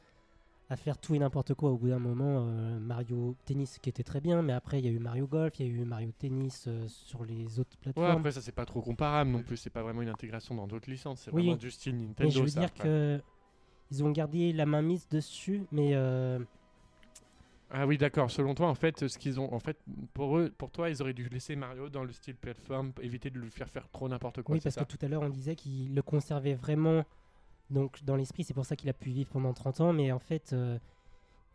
à faire tout et n'importe quoi au bout d'un moment. euh, Mario Tennis qui était très bien, mais après il y a eu Mario Golf, il y a eu Mario Tennis euh, sur les autres Ouais, plateformes. après ça c'est pas trop comparable non plus, c'est pas vraiment une intégration dans d'autres licences, c'est Oui. vraiment du style Nintendo. mais je veux ça, dire après. que ils ont gardé la main mise dessus, mais euh, Ah oui, d'accord. Selon toi, en fait, ce qu'ils ont, en fait, pour eux, pour toi, ils auraient dû laisser Mario dans le style plateforme, éviter de lui faire faire trop n'importe quoi. oui, parce ça? que tout à l'heure on disait qu'il le conservait vraiment donc dans l'esprit, c'est pour ça qu'il a pu vivre pendant 30 ans, mais en fait. euh,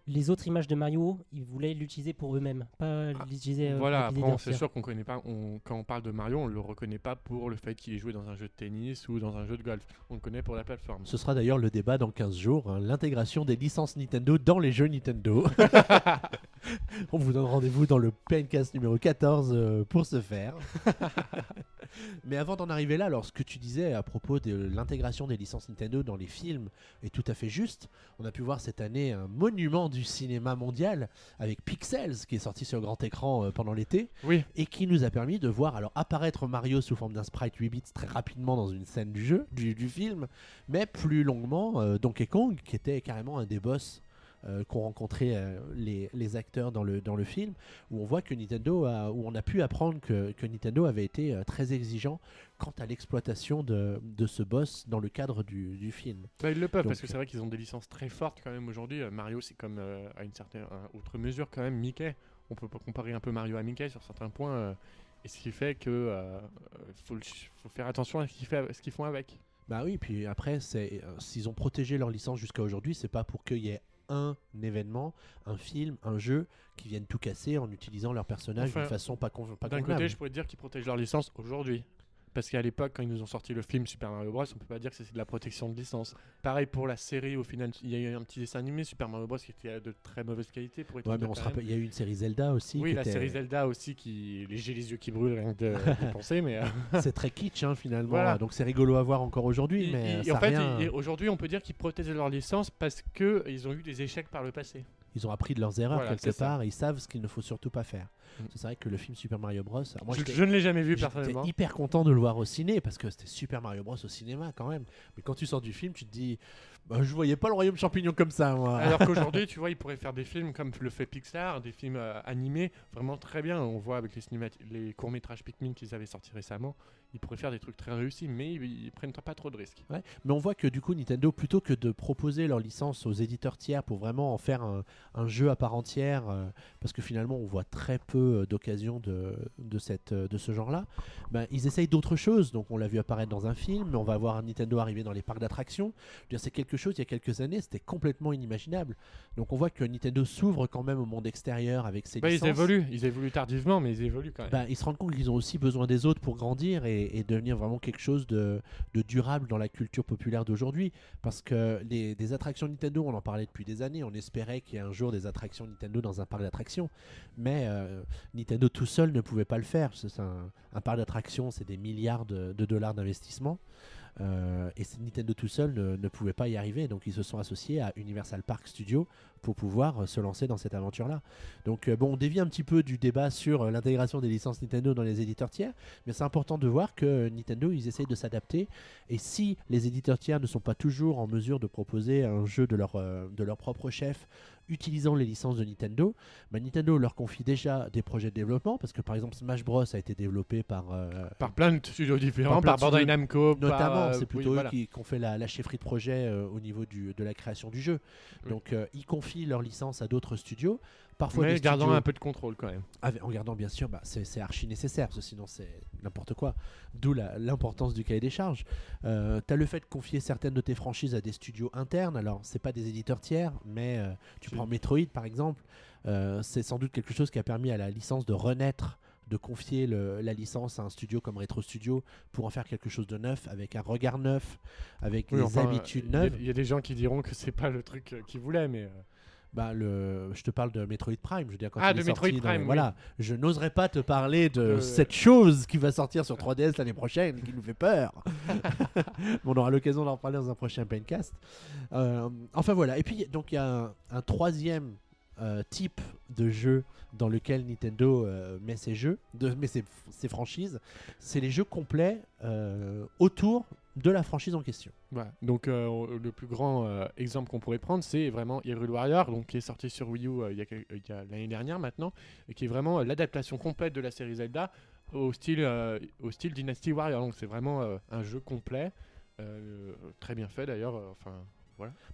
les autres images de Mario, ils voulaient l'utiliser pour eux-mêmes, pas l'utiliser. euh, Ah, Voilà, après, c'est sûr qu'on connaît pas. On, quand on parle de Mario, on le reconnaît pas pour le fait qu'il ait joué dans un jeu de tennis ou dans un jeu de golf. On le connaît pour la plateforme. Ce sera d'ailleurs le débat dans 15 jours, hein, l'intégration des licences Nintendo dans les jeux Nintendo. On vous donne rendez-vous dans le PNcast numéro 14 euh, pour ce faire. Mais avant d'en arriver là, alors ce que tu disais à propos de l'intégration des licences Nintendo dans les films est tout à fait juste. On a pu voir cette année un monument du cinéma mondial avec Pixels qui est sorti sur grand écran euh, pendant l'été Oui, et qui nous a permis de voir alors apparaître Mario sous forme d'un sprite 8 bits très rapidement dans une scène du jeu, du, du film, mais plus longuement euh, Donkey Kong qui était carrément un des boss euh, qu'ont rencontré euh, les, les acteurs dans le, dans le film, où on voit que Nintendo a, où on a pu apprendre que, que Nintendo avait été euh, très exigeant quant à l'exploitation de, de ce boss dans le cadre du, du film. bah, ils le peuvent Donc, parce que c'est vrai qu'ils ont des licences très fortes quand même aujourd'hui. Euh, Mario, c'est comme à une certaine à autre mesure quand même Mickey. On peut pas comparer un peu Mario à Mickey sur certains points. et ce qui fait que faut, faut faire attention à ce qu'ils, fait- ce qu'ils font avec. Bah oui, puis après, c'est, s'ils ont protégé leur licence jusqu'à aujourd'hui, c'est pas pour qu'il y ait un événement, un film, un jeu qui viennent tout casser en utilisant leur personnage Enfin, d'une façon pas, pas D'un côté, je pourrais te dire qu'ils protègent leur licence aujourd'hui. Parce qu'à l'époque, quand ils nous ont sorti le film Super Mario Bros, on peut pas dire que c'est de la protection de licence. Pareil pour la série, au final, il y a eu un petit dessin animé Super Mario Bros qui était de très mauvaise qualité pour être Ouais, mais on se rappelle, il y a eu une série Zelda aussi. Oui, la était- série Zelda aussi, qui les- j'ai les yeux qui brûlent rien que de, de penser, mais euh, c'est très kitsch hein, finalement. Voilà. Donc c'est rigolo à voir encore aujourd'hui, mais ça en fait, rien- ils- aujourd'hui, on peut dire qu'ils protègent leur licence parce que ils ont eu des échecs par le passé. Ils ont appris de leurs erreurs Voilà, quelque part et ils savent ce qu'il ne faut surtout pas faire. C'est vrai que le film Super Mario Bros. alors moi, je, j'étais- je ne l'ai jamais vu J'étais personnellement. hyper content de le voir au ciné parce que c'était Super Mario Bros au cinéma quand même. Mais quand tu sors du film, tu te dis, bah, je voyais pas le royaume champignon comme ça, moi. Alors qu'aujourd'hui, tu vois, il pourrait faire des films comme le fait Pixar, des films euh, animés, vraiment très bien. On voit avec les, les courts-métrages Pikmin qu'ils avaient sortis récemment, ils pourraient faire des trucs très réussis, mais ils, ils prennent pas trop de risques. Ouais, mais on voit que du coup Nintendo, plutôt que de proposer leur licence aux éditeurs tiers pour vraiment en faire un, un jeu à part entière, euh, parce que finalement on voit très peu euh, d'occasions de, de, cette, euh, de ce genre-là, ben, ils essayent d'autres choses. Donc on l'a vu apparaître dans un film, on va voir Nintendo arriver dans les parcs d'attractions. C'est quelque chose, il y a quelques années, c'était complètement inimaginable. Donc on voit que Nintendo s'ouvre quand même au monde extérieur avec ses Bah, ils licences. évoluent, ils évoluent tardivement, mais ils évoluent quand même. Ben, ils se rendent compte qu'ils ont aussi besoin des autres pour grandir et, devenir vraiment quelque chose de, durable dans la culture populaire d'aujourd'hui. Parce que les, des attractions Nintendo, on en parlait depuis des années, on espérait qu'il y ait un jour des attractions Nintendo dans un parc d'attractions. Mais euh, Nintendo tout seul ne pouvait pas le faire. C'est un, parc d'attractions, c'est des milliards de, dollars d'investissement. Euh, et Nintendo tout seul ne, ne pouvait pas y arriver, donc ils se sont associés à Universal Park Studio pour pouvoir euh, se lancer dans cette aventure-là. Donc euh, bon, on dévie un petit peu du débat sur euh, l'intégration des licences Nintendo dans les éditeurs tiers, mais c'est important de voir que Nintendo, ils essayent de s'adapter, et si les éditeurs tiers ne sont pas toujours en mesure de proposer un jeu de leur, de leur propre chef utilisant les licences de Nintendo, bah, Nintendo leur confie déjà des projets de développement, parce que par exemple Smash Bros a été développé par... euh, Par plein de studios différents, par, Bandai Namco, Notamment, euh, c'est oui, plutôt voilà. eux qui, qui ont fait la, la chefferie de projet euh, au niveau du, de la création du jeu. Donc, ils confient leur licence à d'autres studios. Parfois, Mais des gardant studios- un peu de contrôle quand même. avec- en gardant bien sûr, bah, c'est archi nécessaire, parce que sinon c'est n'importe quoi. D'où la- l'importance du cahier des charges. Euh, tu as le fait de confier certaines de tes franchises à des studios internes. Alors, c'est pas des éditeurs tiers, mais euh, tu prends Metroid par exemple. euh, c'est sans doute quelque chose qui a permis à la licence de renaître de confier le- la licence à un studio comme Retro Studio pour en faire quelque chose de neuf, avec un regard neuf, avec Oui, des enfin, habitudes y neuves. Il y, a des gens qui diront que c'est pas le truc euh, qu'ils voulaient, mais. Bah, le, je te parle de Metroid Prime. Je veux dire, quand Ah, il est de Metroid sorti dans- Prime, oui. Voilà, je n'oserais pas te parler de Euh, cette chose qui va sortir sur 3DS l'année prochaine et qui nous fait peur. Bon, on aura l'occasion d'en parler dans un prochain Paincast. Euh, enfin voilà. Et puis donc il y a un, un troisième euh, type de jeu dans lequel Nintendo euh, met ses jeux, de, met ses, ses franchises. C'est les jeux complets autour de la franchise en question. Donc euh, le plus grand euh, exemple qu'on pourrait prendre, c'est vraiment Hyrule Warrior, donc qui est sorti sur Wii U euh, il y a, l'année dernière maintenant, et qui est vraiment euh, l'adaptation complète de la série Zelda au style, euh, Dynasty Warrior. Donc c'est vraiment euh, un jeu complet, euh, très bien fait d'ailleurs. euh,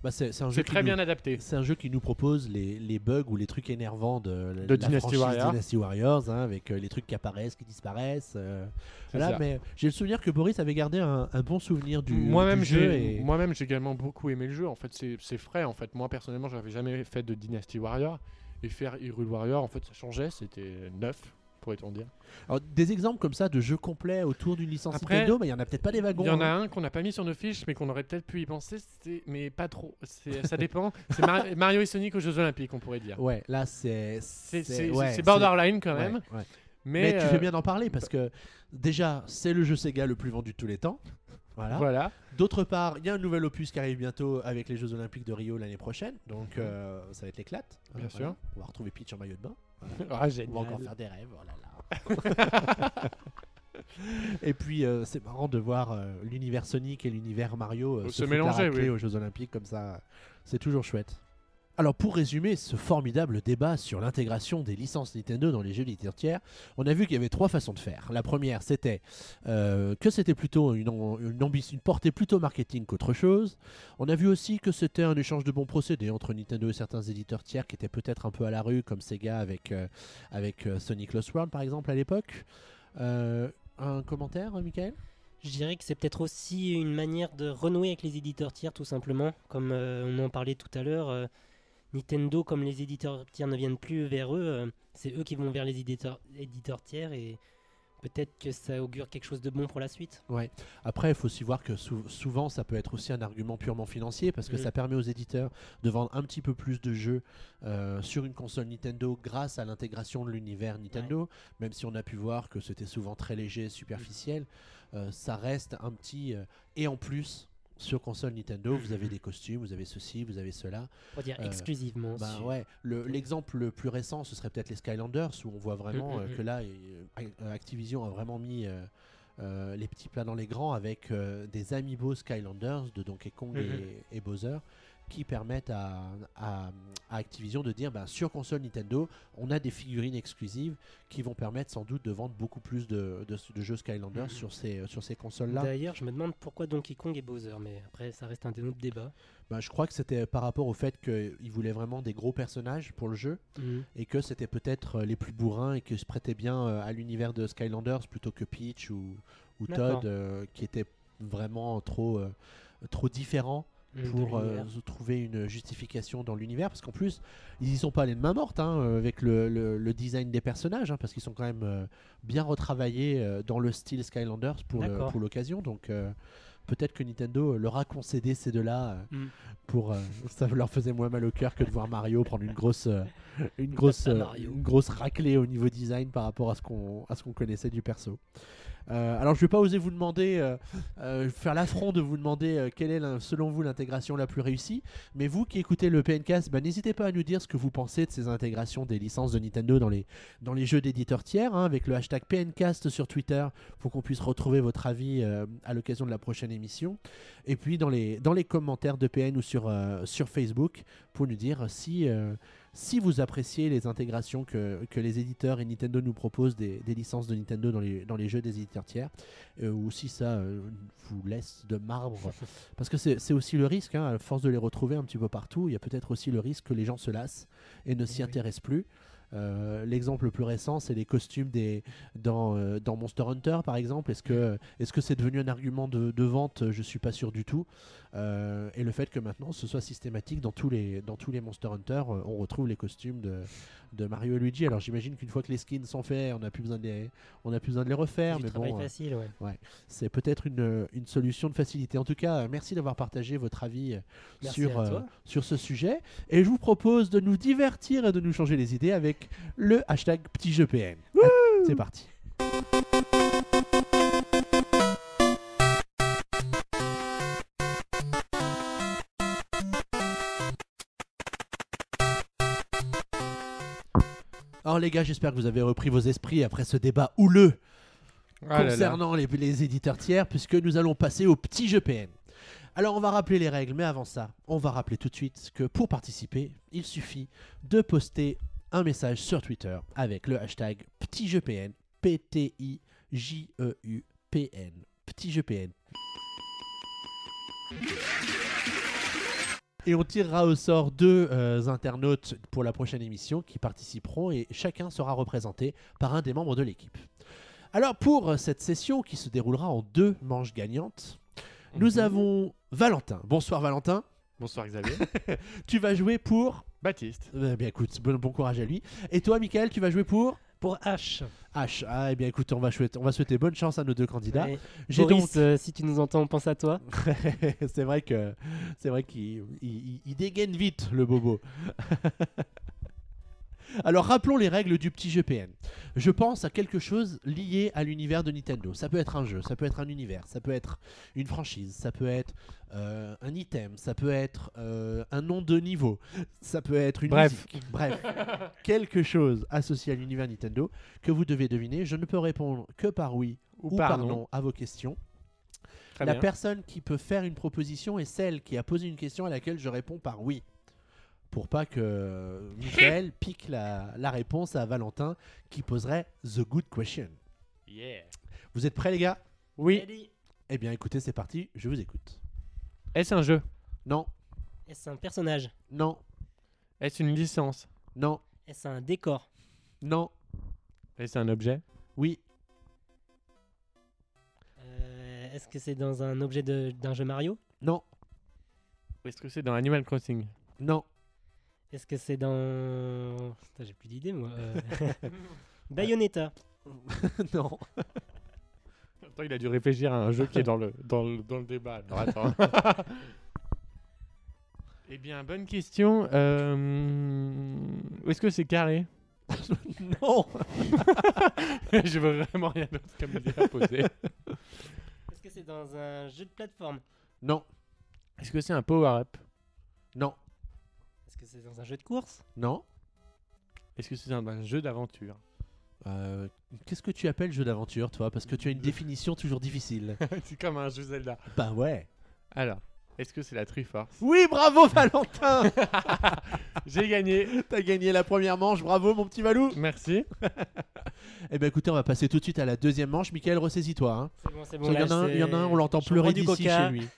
Bah, c'est un jeu très nous- bien adapté. C'est un jeu qui nous propose les, les bugs ou les trucs énervants de, la- De la Dynasty. Dynasty Warriors, hein, avec euh, les trucs qui apparaissent, qui disparaissent. euh, C'est voilà, ça. mais j'ai le souvenir que Boris avait gardé un, un bon souvenir du, Moi-même, du jeu. et- moi-même, j'ai également beaucoup aimé le jeu. En fait, c'est c'est frais. En fait, moi personnellement, j'avais jamais fait de Dynasty Warrior et faire Hyrule Warrior, en fait, ça changeait. C'était neuf, pourrait-on dire. Alors, des exemples comme ça de jeux complets autour d'une licence Après, Nintendo, mais il y en a peut-être pas des wagons. Il y en a hein. un qu'on n'a pas mis sur nos fiches, mais qu'on aurait peut-être pu y penser, c'est- mais pas trop. C'est- Ça dépend. C'est Mar- Mario et Sonic aux Jeux Olympiques, on pourrait dire. Ouais, là c'est. C'est ouais, borderline quand même. ouais, ouais. Mais, Mais, tu euh, fais bien d'en parler parce que déjà, c'est le jeu Sega le plus vendu de tous les temps. Voilà. Voilà. D'autre part, il y a un nouvel opus qui arrive bientôt avec les Jeux Olympiques de Rio l'année prochaine. Donc euh, ça va être l'éclate. Bien sûr. On va retrouver Peach en maillot de bain. Ah, On va génial. encore faire des rêves. Oh là là. et puis euh, c'est marrant de voir euh, l'univers Sonic et l'univers Mario euh, Se se, mélanger, oui. aux Jeux Olympiques comme ça. C'est toujours chouette. Alors pour résumer ce formidable débat sur l'intégration des licences Nintendo dans les jeux d'éditeurs tiers, on a vu qu'il y avait trois façons de faire. La première, c'était euh, que c'était plutôt une, am- une, ambition, portée plutôt marketing qu'autre chose. On a vu aussi que c'était un échange de bons procédés entre Nintendo et certains éditeurs tiers qui étaient peut-être un peu à la rue, comme Sega avec, euh, avec euh, Sonic Lost World par exemple à l'époque. Un commentaire, Michael? Je dirais que c'est peut-être aussi une manière de renouer avec les éditeurs tiers, tout simplement. Comme on en parlait tout à l'heure, Nintendo, comme les éditeurs tiers ne viennent plus vers eux, euh, c'est eux qui vont vers les éditeurs, éditeurs tiers et peut-être que ça augure quelque chose de bon pour la suite. Ouais. Après, il faut aussi voir que sou- souvent, ça peut être aussi un argument purement financier parce que Mhm. ça permet aux éditeurs de vendre un petit peu plus de jeux euh, sur une console Nintendo grâce à l'intégration de l'univers Nintendo. Même si on a pu voir que c'était souvent très léger, superficiel, euh, ça reste un petit. euh, et en plus. Sur console Nintendo, vous avez des costumes, vous avez ceci, vous avez cela. Pour dire Euh, exclusivement. Bah sur- ouais, le- l'exemple le plus récent, ce serait peut-être les Skylanders, où on voit vraiment Mm, mm, euh, mm. que là, euh, Activision a vraiment mis les petits plats dans les grands avec des amiibo Skylanders de Donkey Kong et, et Bowser qui permettent à, à- à Activision de dire bah, sur console Nintendo, on a des figurines exclusives qui vont permettre sans doute de vendre beaucoup plus de, de- de jeux Skylanders Mhm. sur ces, sur ces consoles-là. D'ailleurs, je me demande pourquoi Donkey Kong et Bowser, mais après, ça reste un des autres débats. Bah, je crois que c'était par rapport au fait qu'ils voulaient vraiment des gros personnages pour le jeu. et que c'était peut-être euh, les plus bourrins et que se prêtaient bien euh, à l'univers de Skylanders plutôt que Peach ou, ou. Todd euh, qui étaient vraiment trop, euh, trop différents pour euh, trouver une justification dans l'univers parce qu'en plus ils y sont pas allés de main morte hein, euh, avec le, le- le design des personnages hein, parce qu'ils sont quand même euh, bien retravaillés euh, dans le style Skylanders pour l'occasion donc peut-être que Nintendo leur a concédé ces deux-là Mm. pour ça leur faisait moins mal au cœur que de voir Mario prendre une grosse une grosse une grosse raclée au niveau design par rapport à ce qu'on à ce qu'on connaissait du perso. Euh, alors je vais pas oser vous demander euh, euh, faire l'affront de vous demander quelle est selon vous l'intégration la plus réussie, mais vous qui écoutez le PNcast, bah, n'hésitez pas à nous dire ce que vous pensez de ces intégrations des licences de Nintendo dans les dans les jeux d'éditeurs tiers hein, avec le hashtag PNcast sur Twitter pour qu'on puisse retrouver votre avis à l'occasion de la prochaine émission. Et puis dans les, dans les commentaires de PN ou sur, sur Facebook pour nous dire si, si vous appréciez les intégrations que, que les éditeurs et Nintendo nous proposent des, des licences de Nintendo dans les, dans les jeux des éditeurs tiers euh, ou si ça euh, vous laisse de marbre. Parce que c'est c'est aussi le risque, hein, à force de les retrouver un petit peu partout, il y a peut-être aussi le risque que les gens se lassent et ne s'y oui. intéressent plus. Euh, L'exemple le plus récent, c'est les costumes des, dans, euh, dans Monster Hunter, par exemple. Est-ce que est-ce que c'est devenu un argument de, de vente? Je suis pas sûr du tout. Euh, et le fait que maintenant ce soit systématique dans tous les, dans tous les Monster Hunter, euh, on retrouve les costumes de, de Mario et Luigi. Alors j'imagine qu'une fois que les skins sont faits, on n'a plus besoin de les, on a plus besoin de les refaire. Mais travail bon, euh, facile, ouais. c'est peut-être une, une solution de facilité. En tout cas, merci d'avoir partagé votre avis Merci sur, euh, sur ce sujet. Et je vous propose de nous divertir et de nous changer les idées avec le hashtag petit jeu PN. C'est parti. Alors les gars, j'espère que vous avez repris vos esprits après ce débat houleux Ah là là. concernant les, les éditeurs tiers, puisque nous allons passer au petit jeu PN. Alors on va rappeler les règles, mais avant ça, on va rappeler tout de suite que pour participer, il suffit de poster un message sur Twitter avec le hashtag petit jeu PN, P-T-I-J-E-U-P-N, petit jeu PN. Et on tirera au sort deux euh, internautes pour la prochaine émission qui participeront et chacun sera représenté par un des membres de l'équipe. Alors pour euh, cette session qui se déroulera en deux manches gagnantes, nous Mhm. avons Valentin. Bonsoir Valentin. Bonsoir Xavier. Tu vas jouer pour... Baptiste. Eh bien écoute, bon, bon courage à lui. Et toi Michael, tu vas jouer pour... Pour H. H. Ah eh bien écoute, on va, souhaiter, on va souhaiter bonne chance à nos deux candidats. Ouais. J'ai Boris, donc... euh, si tu nous entends, on pense à toi. c'est vrai que c'est vrai qu'il il- il- il dégaine vite le bobo. Alors rappelons les règles du petit jeu PN. Je pense à quelque chose lié à l'univers de Nintendo. Ça peut être un jeu, ça peut être un univers, ça peut être une franchise, ça peut être euh, un item, ça peut être euh, un nom de niveau, ça peut être une Bref. musique. Bref, quelque chose associé à l'univers Nintendo que vous devez deviner. Je ne peux répondre que par oui ou, par non à vos questions. Très La bien. personne qui peut faire une proposition est celle qui a posé une question à laquelle je réponds par oui. Pour pas que Michael pique la, la réponse à Valentin qui poserait The Good Question. Yeah. Vous êtes prêts les gars? Oui. Eh bien écoutez, c'est parti, je vous écoute. Est-ce un jeu? Non, Est-ce un personnage? Non, Est-ce une licence? Non, Est-ce un décor? Non, Est-ce un objet? Oui, Euh, Est-ce que c'est dans un objet de- d'un jeu Mario? Non, Est-ce que c'est dans Animal Crossing? Non, Est-ce que c'est dans... Putain, J'ai plus d'idée moi. Euh, Bayonetta. non. Attends, il a dû réfléchir à un jeu qui est dans le, dans le, dans le débat. Alors, attends. eh bien, bonne question. Euh, Est-ce que c'est carré? Non, Je veux vraiment rien d'autre comme idée à poser. Est-ce que c'est dans un jeu de plateforme? Non, Est-ce que c'est un power-up? Non. Est-ce que c'est dans un jeu de course? Non. Est-ce que c'est un, un jeu d'aventure? Euh, Qu'est-ce que tu appelles jeu d'aventure, toi? Parce que tu as une définition toujours difficile. C'est comme un jeu Zelda. bah ouais. Alors, est-ce que c'est la Triforce? Oui, bravo Valentin J'ai gagné. T'as gagné la première manche, bravo mon petit Valou Merci. Eh ben écoutez, on va passer tout de suite à la deuxième manche. Michael, ressaisis-toi. Hein. C'est bon, c'est Parce qu'il y, en a un- il y en a un, on l'entend Je pleurer du d'ici coca. chez lui.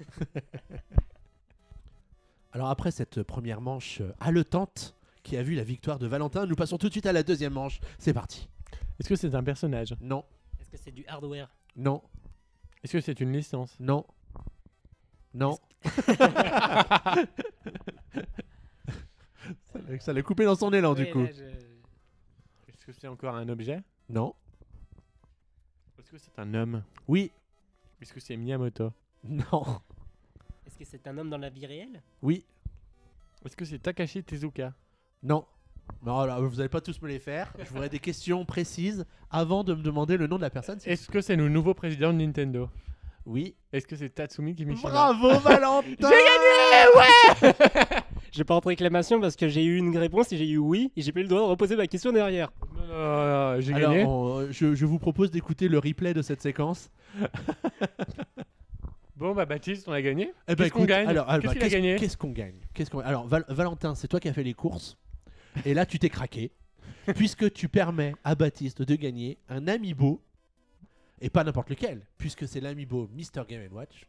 Alors après cette première manche haletante qui a vu la victoire de Valentin, nous passons tout de suite à la deuxième manche. C'est parti. Est-ce que c'est un personnage? Non, Est-ce que c'est du hardware? Non, Est-ce que c'est une licence? Non, non. Ça l'a- coupé dans son élan du coup. je- Est-ce que c'est encore un objet? Non. Est-ce que c'est un homme? Oui. Est-ce que c'est Miyamoto? Non. Est-ce que c'est un homme dans la vie réelle Oui. Est-ce que c'est Takashi Tezuka? Non. Non, là, vous n'allez pas tous me les faire. Je voudrais des questions précises avant de me demander le nom de la personne. s'il- Est-ce que c'est le nouveau président de Nintendo? Oui. Est-ce que c'est Tatsumi Kimishima? Bravo Valentin J'ai pas en réclamation parce que j'ai eu une réponse et j'ai eu oui et j'ai pas eu le droit de reposer ma question derrière. Non, non, non, non, j'ai Alors, gagné. on- je, je vous propose d'écouter le replay de cette séquence. Bon, bah Baptiste, on a gagné. Eh ben, Qu'est-ce qu'on gagne alors, alors, Qu'est-ce bah, qu'il a gagné Qu'est-ce qu'on gagne Qu'est-ce qu'on- Alors, Val- Valentin, c'est toi qui as fait les courses. Et là, tu t'es craqué. puisque tu permets à Baptiste de gagner un Amiibo. Et pas n'importe lequel. Puisque c'est l'Amiibo Mr. Game Watch.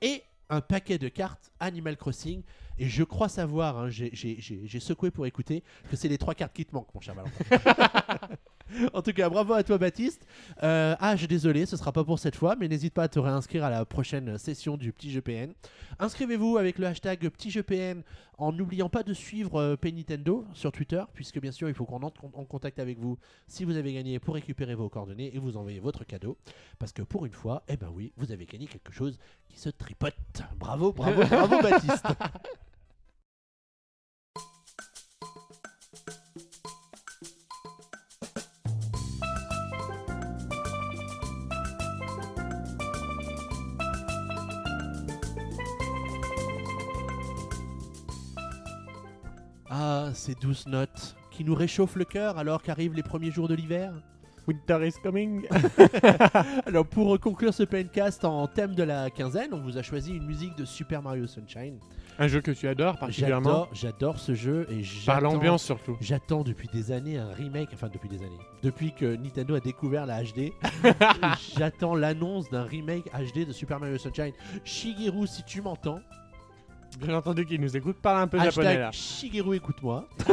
Et un paquet de cartes Animal Crossing. Et je crois savoir, hein, j'ai- secoué pour écouter, que c'est les trois cartes qui te manquent, mon cher Valentin. en tout cas, bravo à toi, Baptiste. Euh, ah, je suis désolé, ce sera pas pour cette fois, mais n'hésite pas à te réinscrire à la prochaine session du Petit Jeu PN. Inscrivez-vous avec le hashtag Petit Jeu PN en n'oubliant pas de suivre euh, P Nintendo sur Twitter, puisque bien sûr, il faut qu'on entre en contact avec vous si vous avez gagné pour récupérer vos coordonnées et vous envoyer votre cadeau. Parce que pour une fois, eh ben oui, vous avez gagné quelque chose qui se tripote. Bravo, bravo, bravo, Baptiste. Ah, ces douces notes qui nous réchauffent le cœur alors qu'arrivent les premiers jours de l'hiver. Winter is coming. Alors pour conclure ce pencast en thème de la quinzaine, on vous a choisi une musique de Super Mario Sunshine. Un jeu que tu adores particulièrement. J'adore, ce jeu et Par l'ambiance surtout. J'attends depuis des années un remake, enfin depuis des années, depuis que Nintendo a découvert la HD, j'attends l'annonce d'un remake HD de Super Mario Sunshine. Shigeru, si tu m'entends, Bien entendu qu'il nous écoute, parle un peu japonais hashtag là. Shigeru, écoute-moi.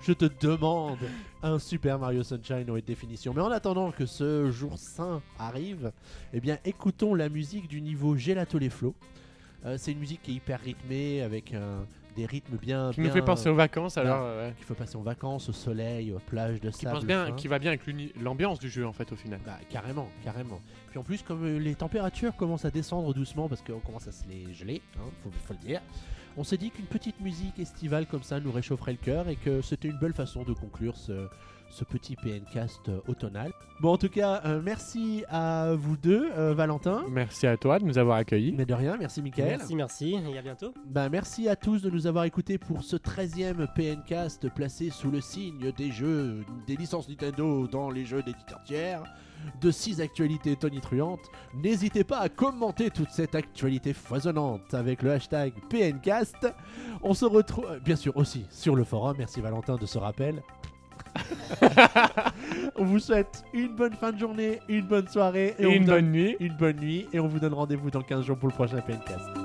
Je te demande un Super Mario Sunshine en haute définition. Mais en attendant que ce jour saint arrive, eh bien écoutons la musique du niveau Gelato les flots. Euh, c'est une musique qui est hyper rythmée avec un- des rythmes bien. Qui nous bien- fait penser aux vacances alors. euh, ouais. qu'il faut passer en vacances, au soleil, aux plages de Qui sable. pense bien, qui va bien avec l'ambiance du jeu en fait au final. Bah, carrément, carrément. Puis en plus, comme euh, les températures commencent à descendre doucement parce qu'on commence à se les geler, hein, faut, faut le dire, on s'est dit qu'une petite musique estivale comme ça nous réchaufferait le cœur et que c'était une belle façon de conclure ce, ce petit PNcast euh, automnal. Bon, en tout cas, euh, merci à vous deux, euh, Valentin. Merci à toi de nous avoir accueillis. Mais de rien, merci Mickaël. Merci, merci et à bientôt. Bah, merci à tous de nous avoir écoutés pour ce 13e PNcast placé sous le signe des jeux, des licences Nintendo dans les jeux d'éditeurs tiers, de 6 actualités tonitruantes. N'hésitez pas à commenter toute cette actualité foisonnante avec le hashtag PNcast. On se retrouve, bien sûr, aussi sur le forum. Merci Valentin de ce rappel. On vous souhaite une bonne fin de journée, une bonne soirée Et une bonne nuit. une bonne nuit et on vous donne rendez-vous dans 15 jours pour le prochain PNcast.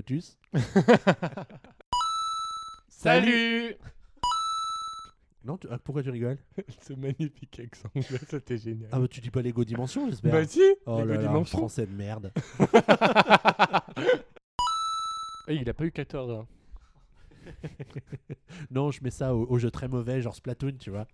Motus. Salut Non, tu- ah, pourquoi tu rigoles Ce magnifique accent, anglais, c'était génial. Ah bah tu dis pas Lego Dimension, j'espère. bah si oh Lego là là, Dimension. français de merde. Eh, Il a pas eu 14 ans. non, je mets ça au, au jeu très mauvais, genre Splatoon, tu vois.